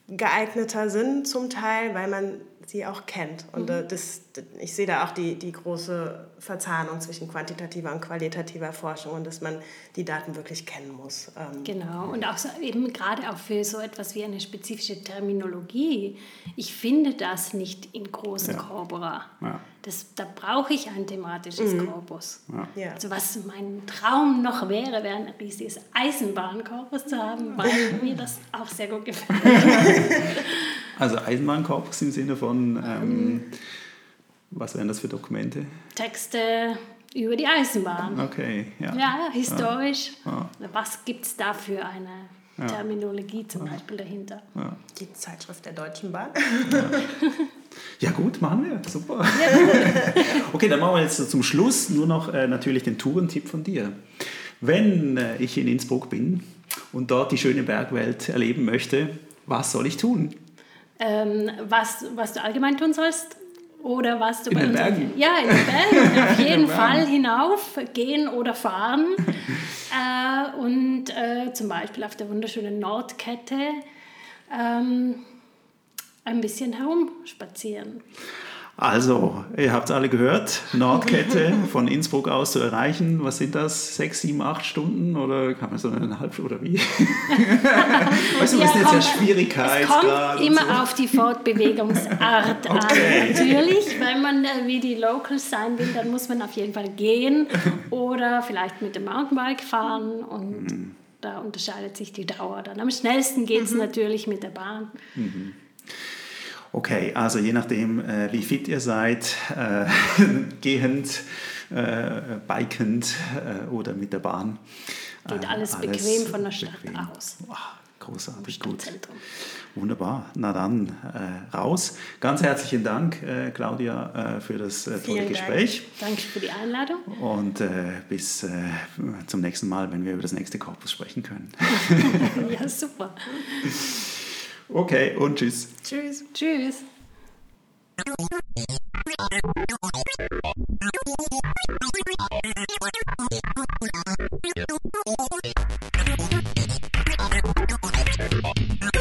geeigneter sind zum Teil, weil man sie auch kennt. Und äh, das, ich sehe da auch die, die große Verzahnung zwischen quantitativer und qualitativer Forschung und dass man die Daten wirklich kennen muss. Ähm, genau, und auch so, eben gerade auch für so etwas wie eine spezifische Terminologie. Ich finde das nicht in großen ja. Corpora. Ja. Das, da brauche ich ein thematisches mhm. Korpus. Ja. Also was mein Traum noch wäre, wäre ein riesiges Eisenbahnkorpus zu haben, weil mir das auch sehr gut gefällt. Also Eisenbahnkorpus im Sinne von, ähm, was wären das für Dokumente? Texte über die Eisenbahn. Okay, ja. Ja, historisch. Ja. Was gibt es da für eine ja. Terminologie zum Beispiel dahinter? Ja. Die Zeitschrift der Deutschen Bahn. Ja gut, machen wir. Super. okay, dann machen wir jetzt zum Schluss nur noch äh, natürlich den Tourentipp von dir. Wenn äh, ich in Innsbruck bin und dort die schöne Bergwelt erleben möchte, was soll ich tun? ähm, was, was du allgemein tun sollst oder was du in bei den Bergen. Ja, in den Bergen. Auf jeden Fall hinauf gehen oder fahren. äh, und äh, zum Beispiel auf der wunderschönen Nordkette ähm, ein bisschen herumspazieren. Also, ihr habt es alle gehört, Nordkette von Innsbruck aus zu erreichen. Was sind das? Sechs, sieben, acht Stunden? Oder kann man so eine halbe oder wie? weißt du, ja, was ist jetzt ja Schwierigkeit? Es kommt immer so. auf die Fortbewegungsart okay. an. Natürlich, wenn man äh, wie die Locals sein will, dann muss man auf jeden Fall gehen oder vielleicht mit dem Mountainbike fahren und mhm. da unterscheidet sich die Dauer dann. Am schnellsten geht es mhm. natürlich mit der Bahn. Mhm. Okay, also je nachdem, äh, wie fit ihr seid, äh, gehend, äh, bikend äh, oder mit der Bahn. Geht alles, alles bequem von der Stadt bequem. aus. Wow, großartig, gut. Wunderbar. Na dann äh, raus. Ganz herzlichen Dank, äh, Claudia, für das tolle Vielen Gespräch. Dank. Danke für die Einladung. Und bis zum nächsten Mal, wenn wir über das nächste Korpus sprechen können. ja, super. Okay, und tschüss. Tschüss. Tschüss. Thank.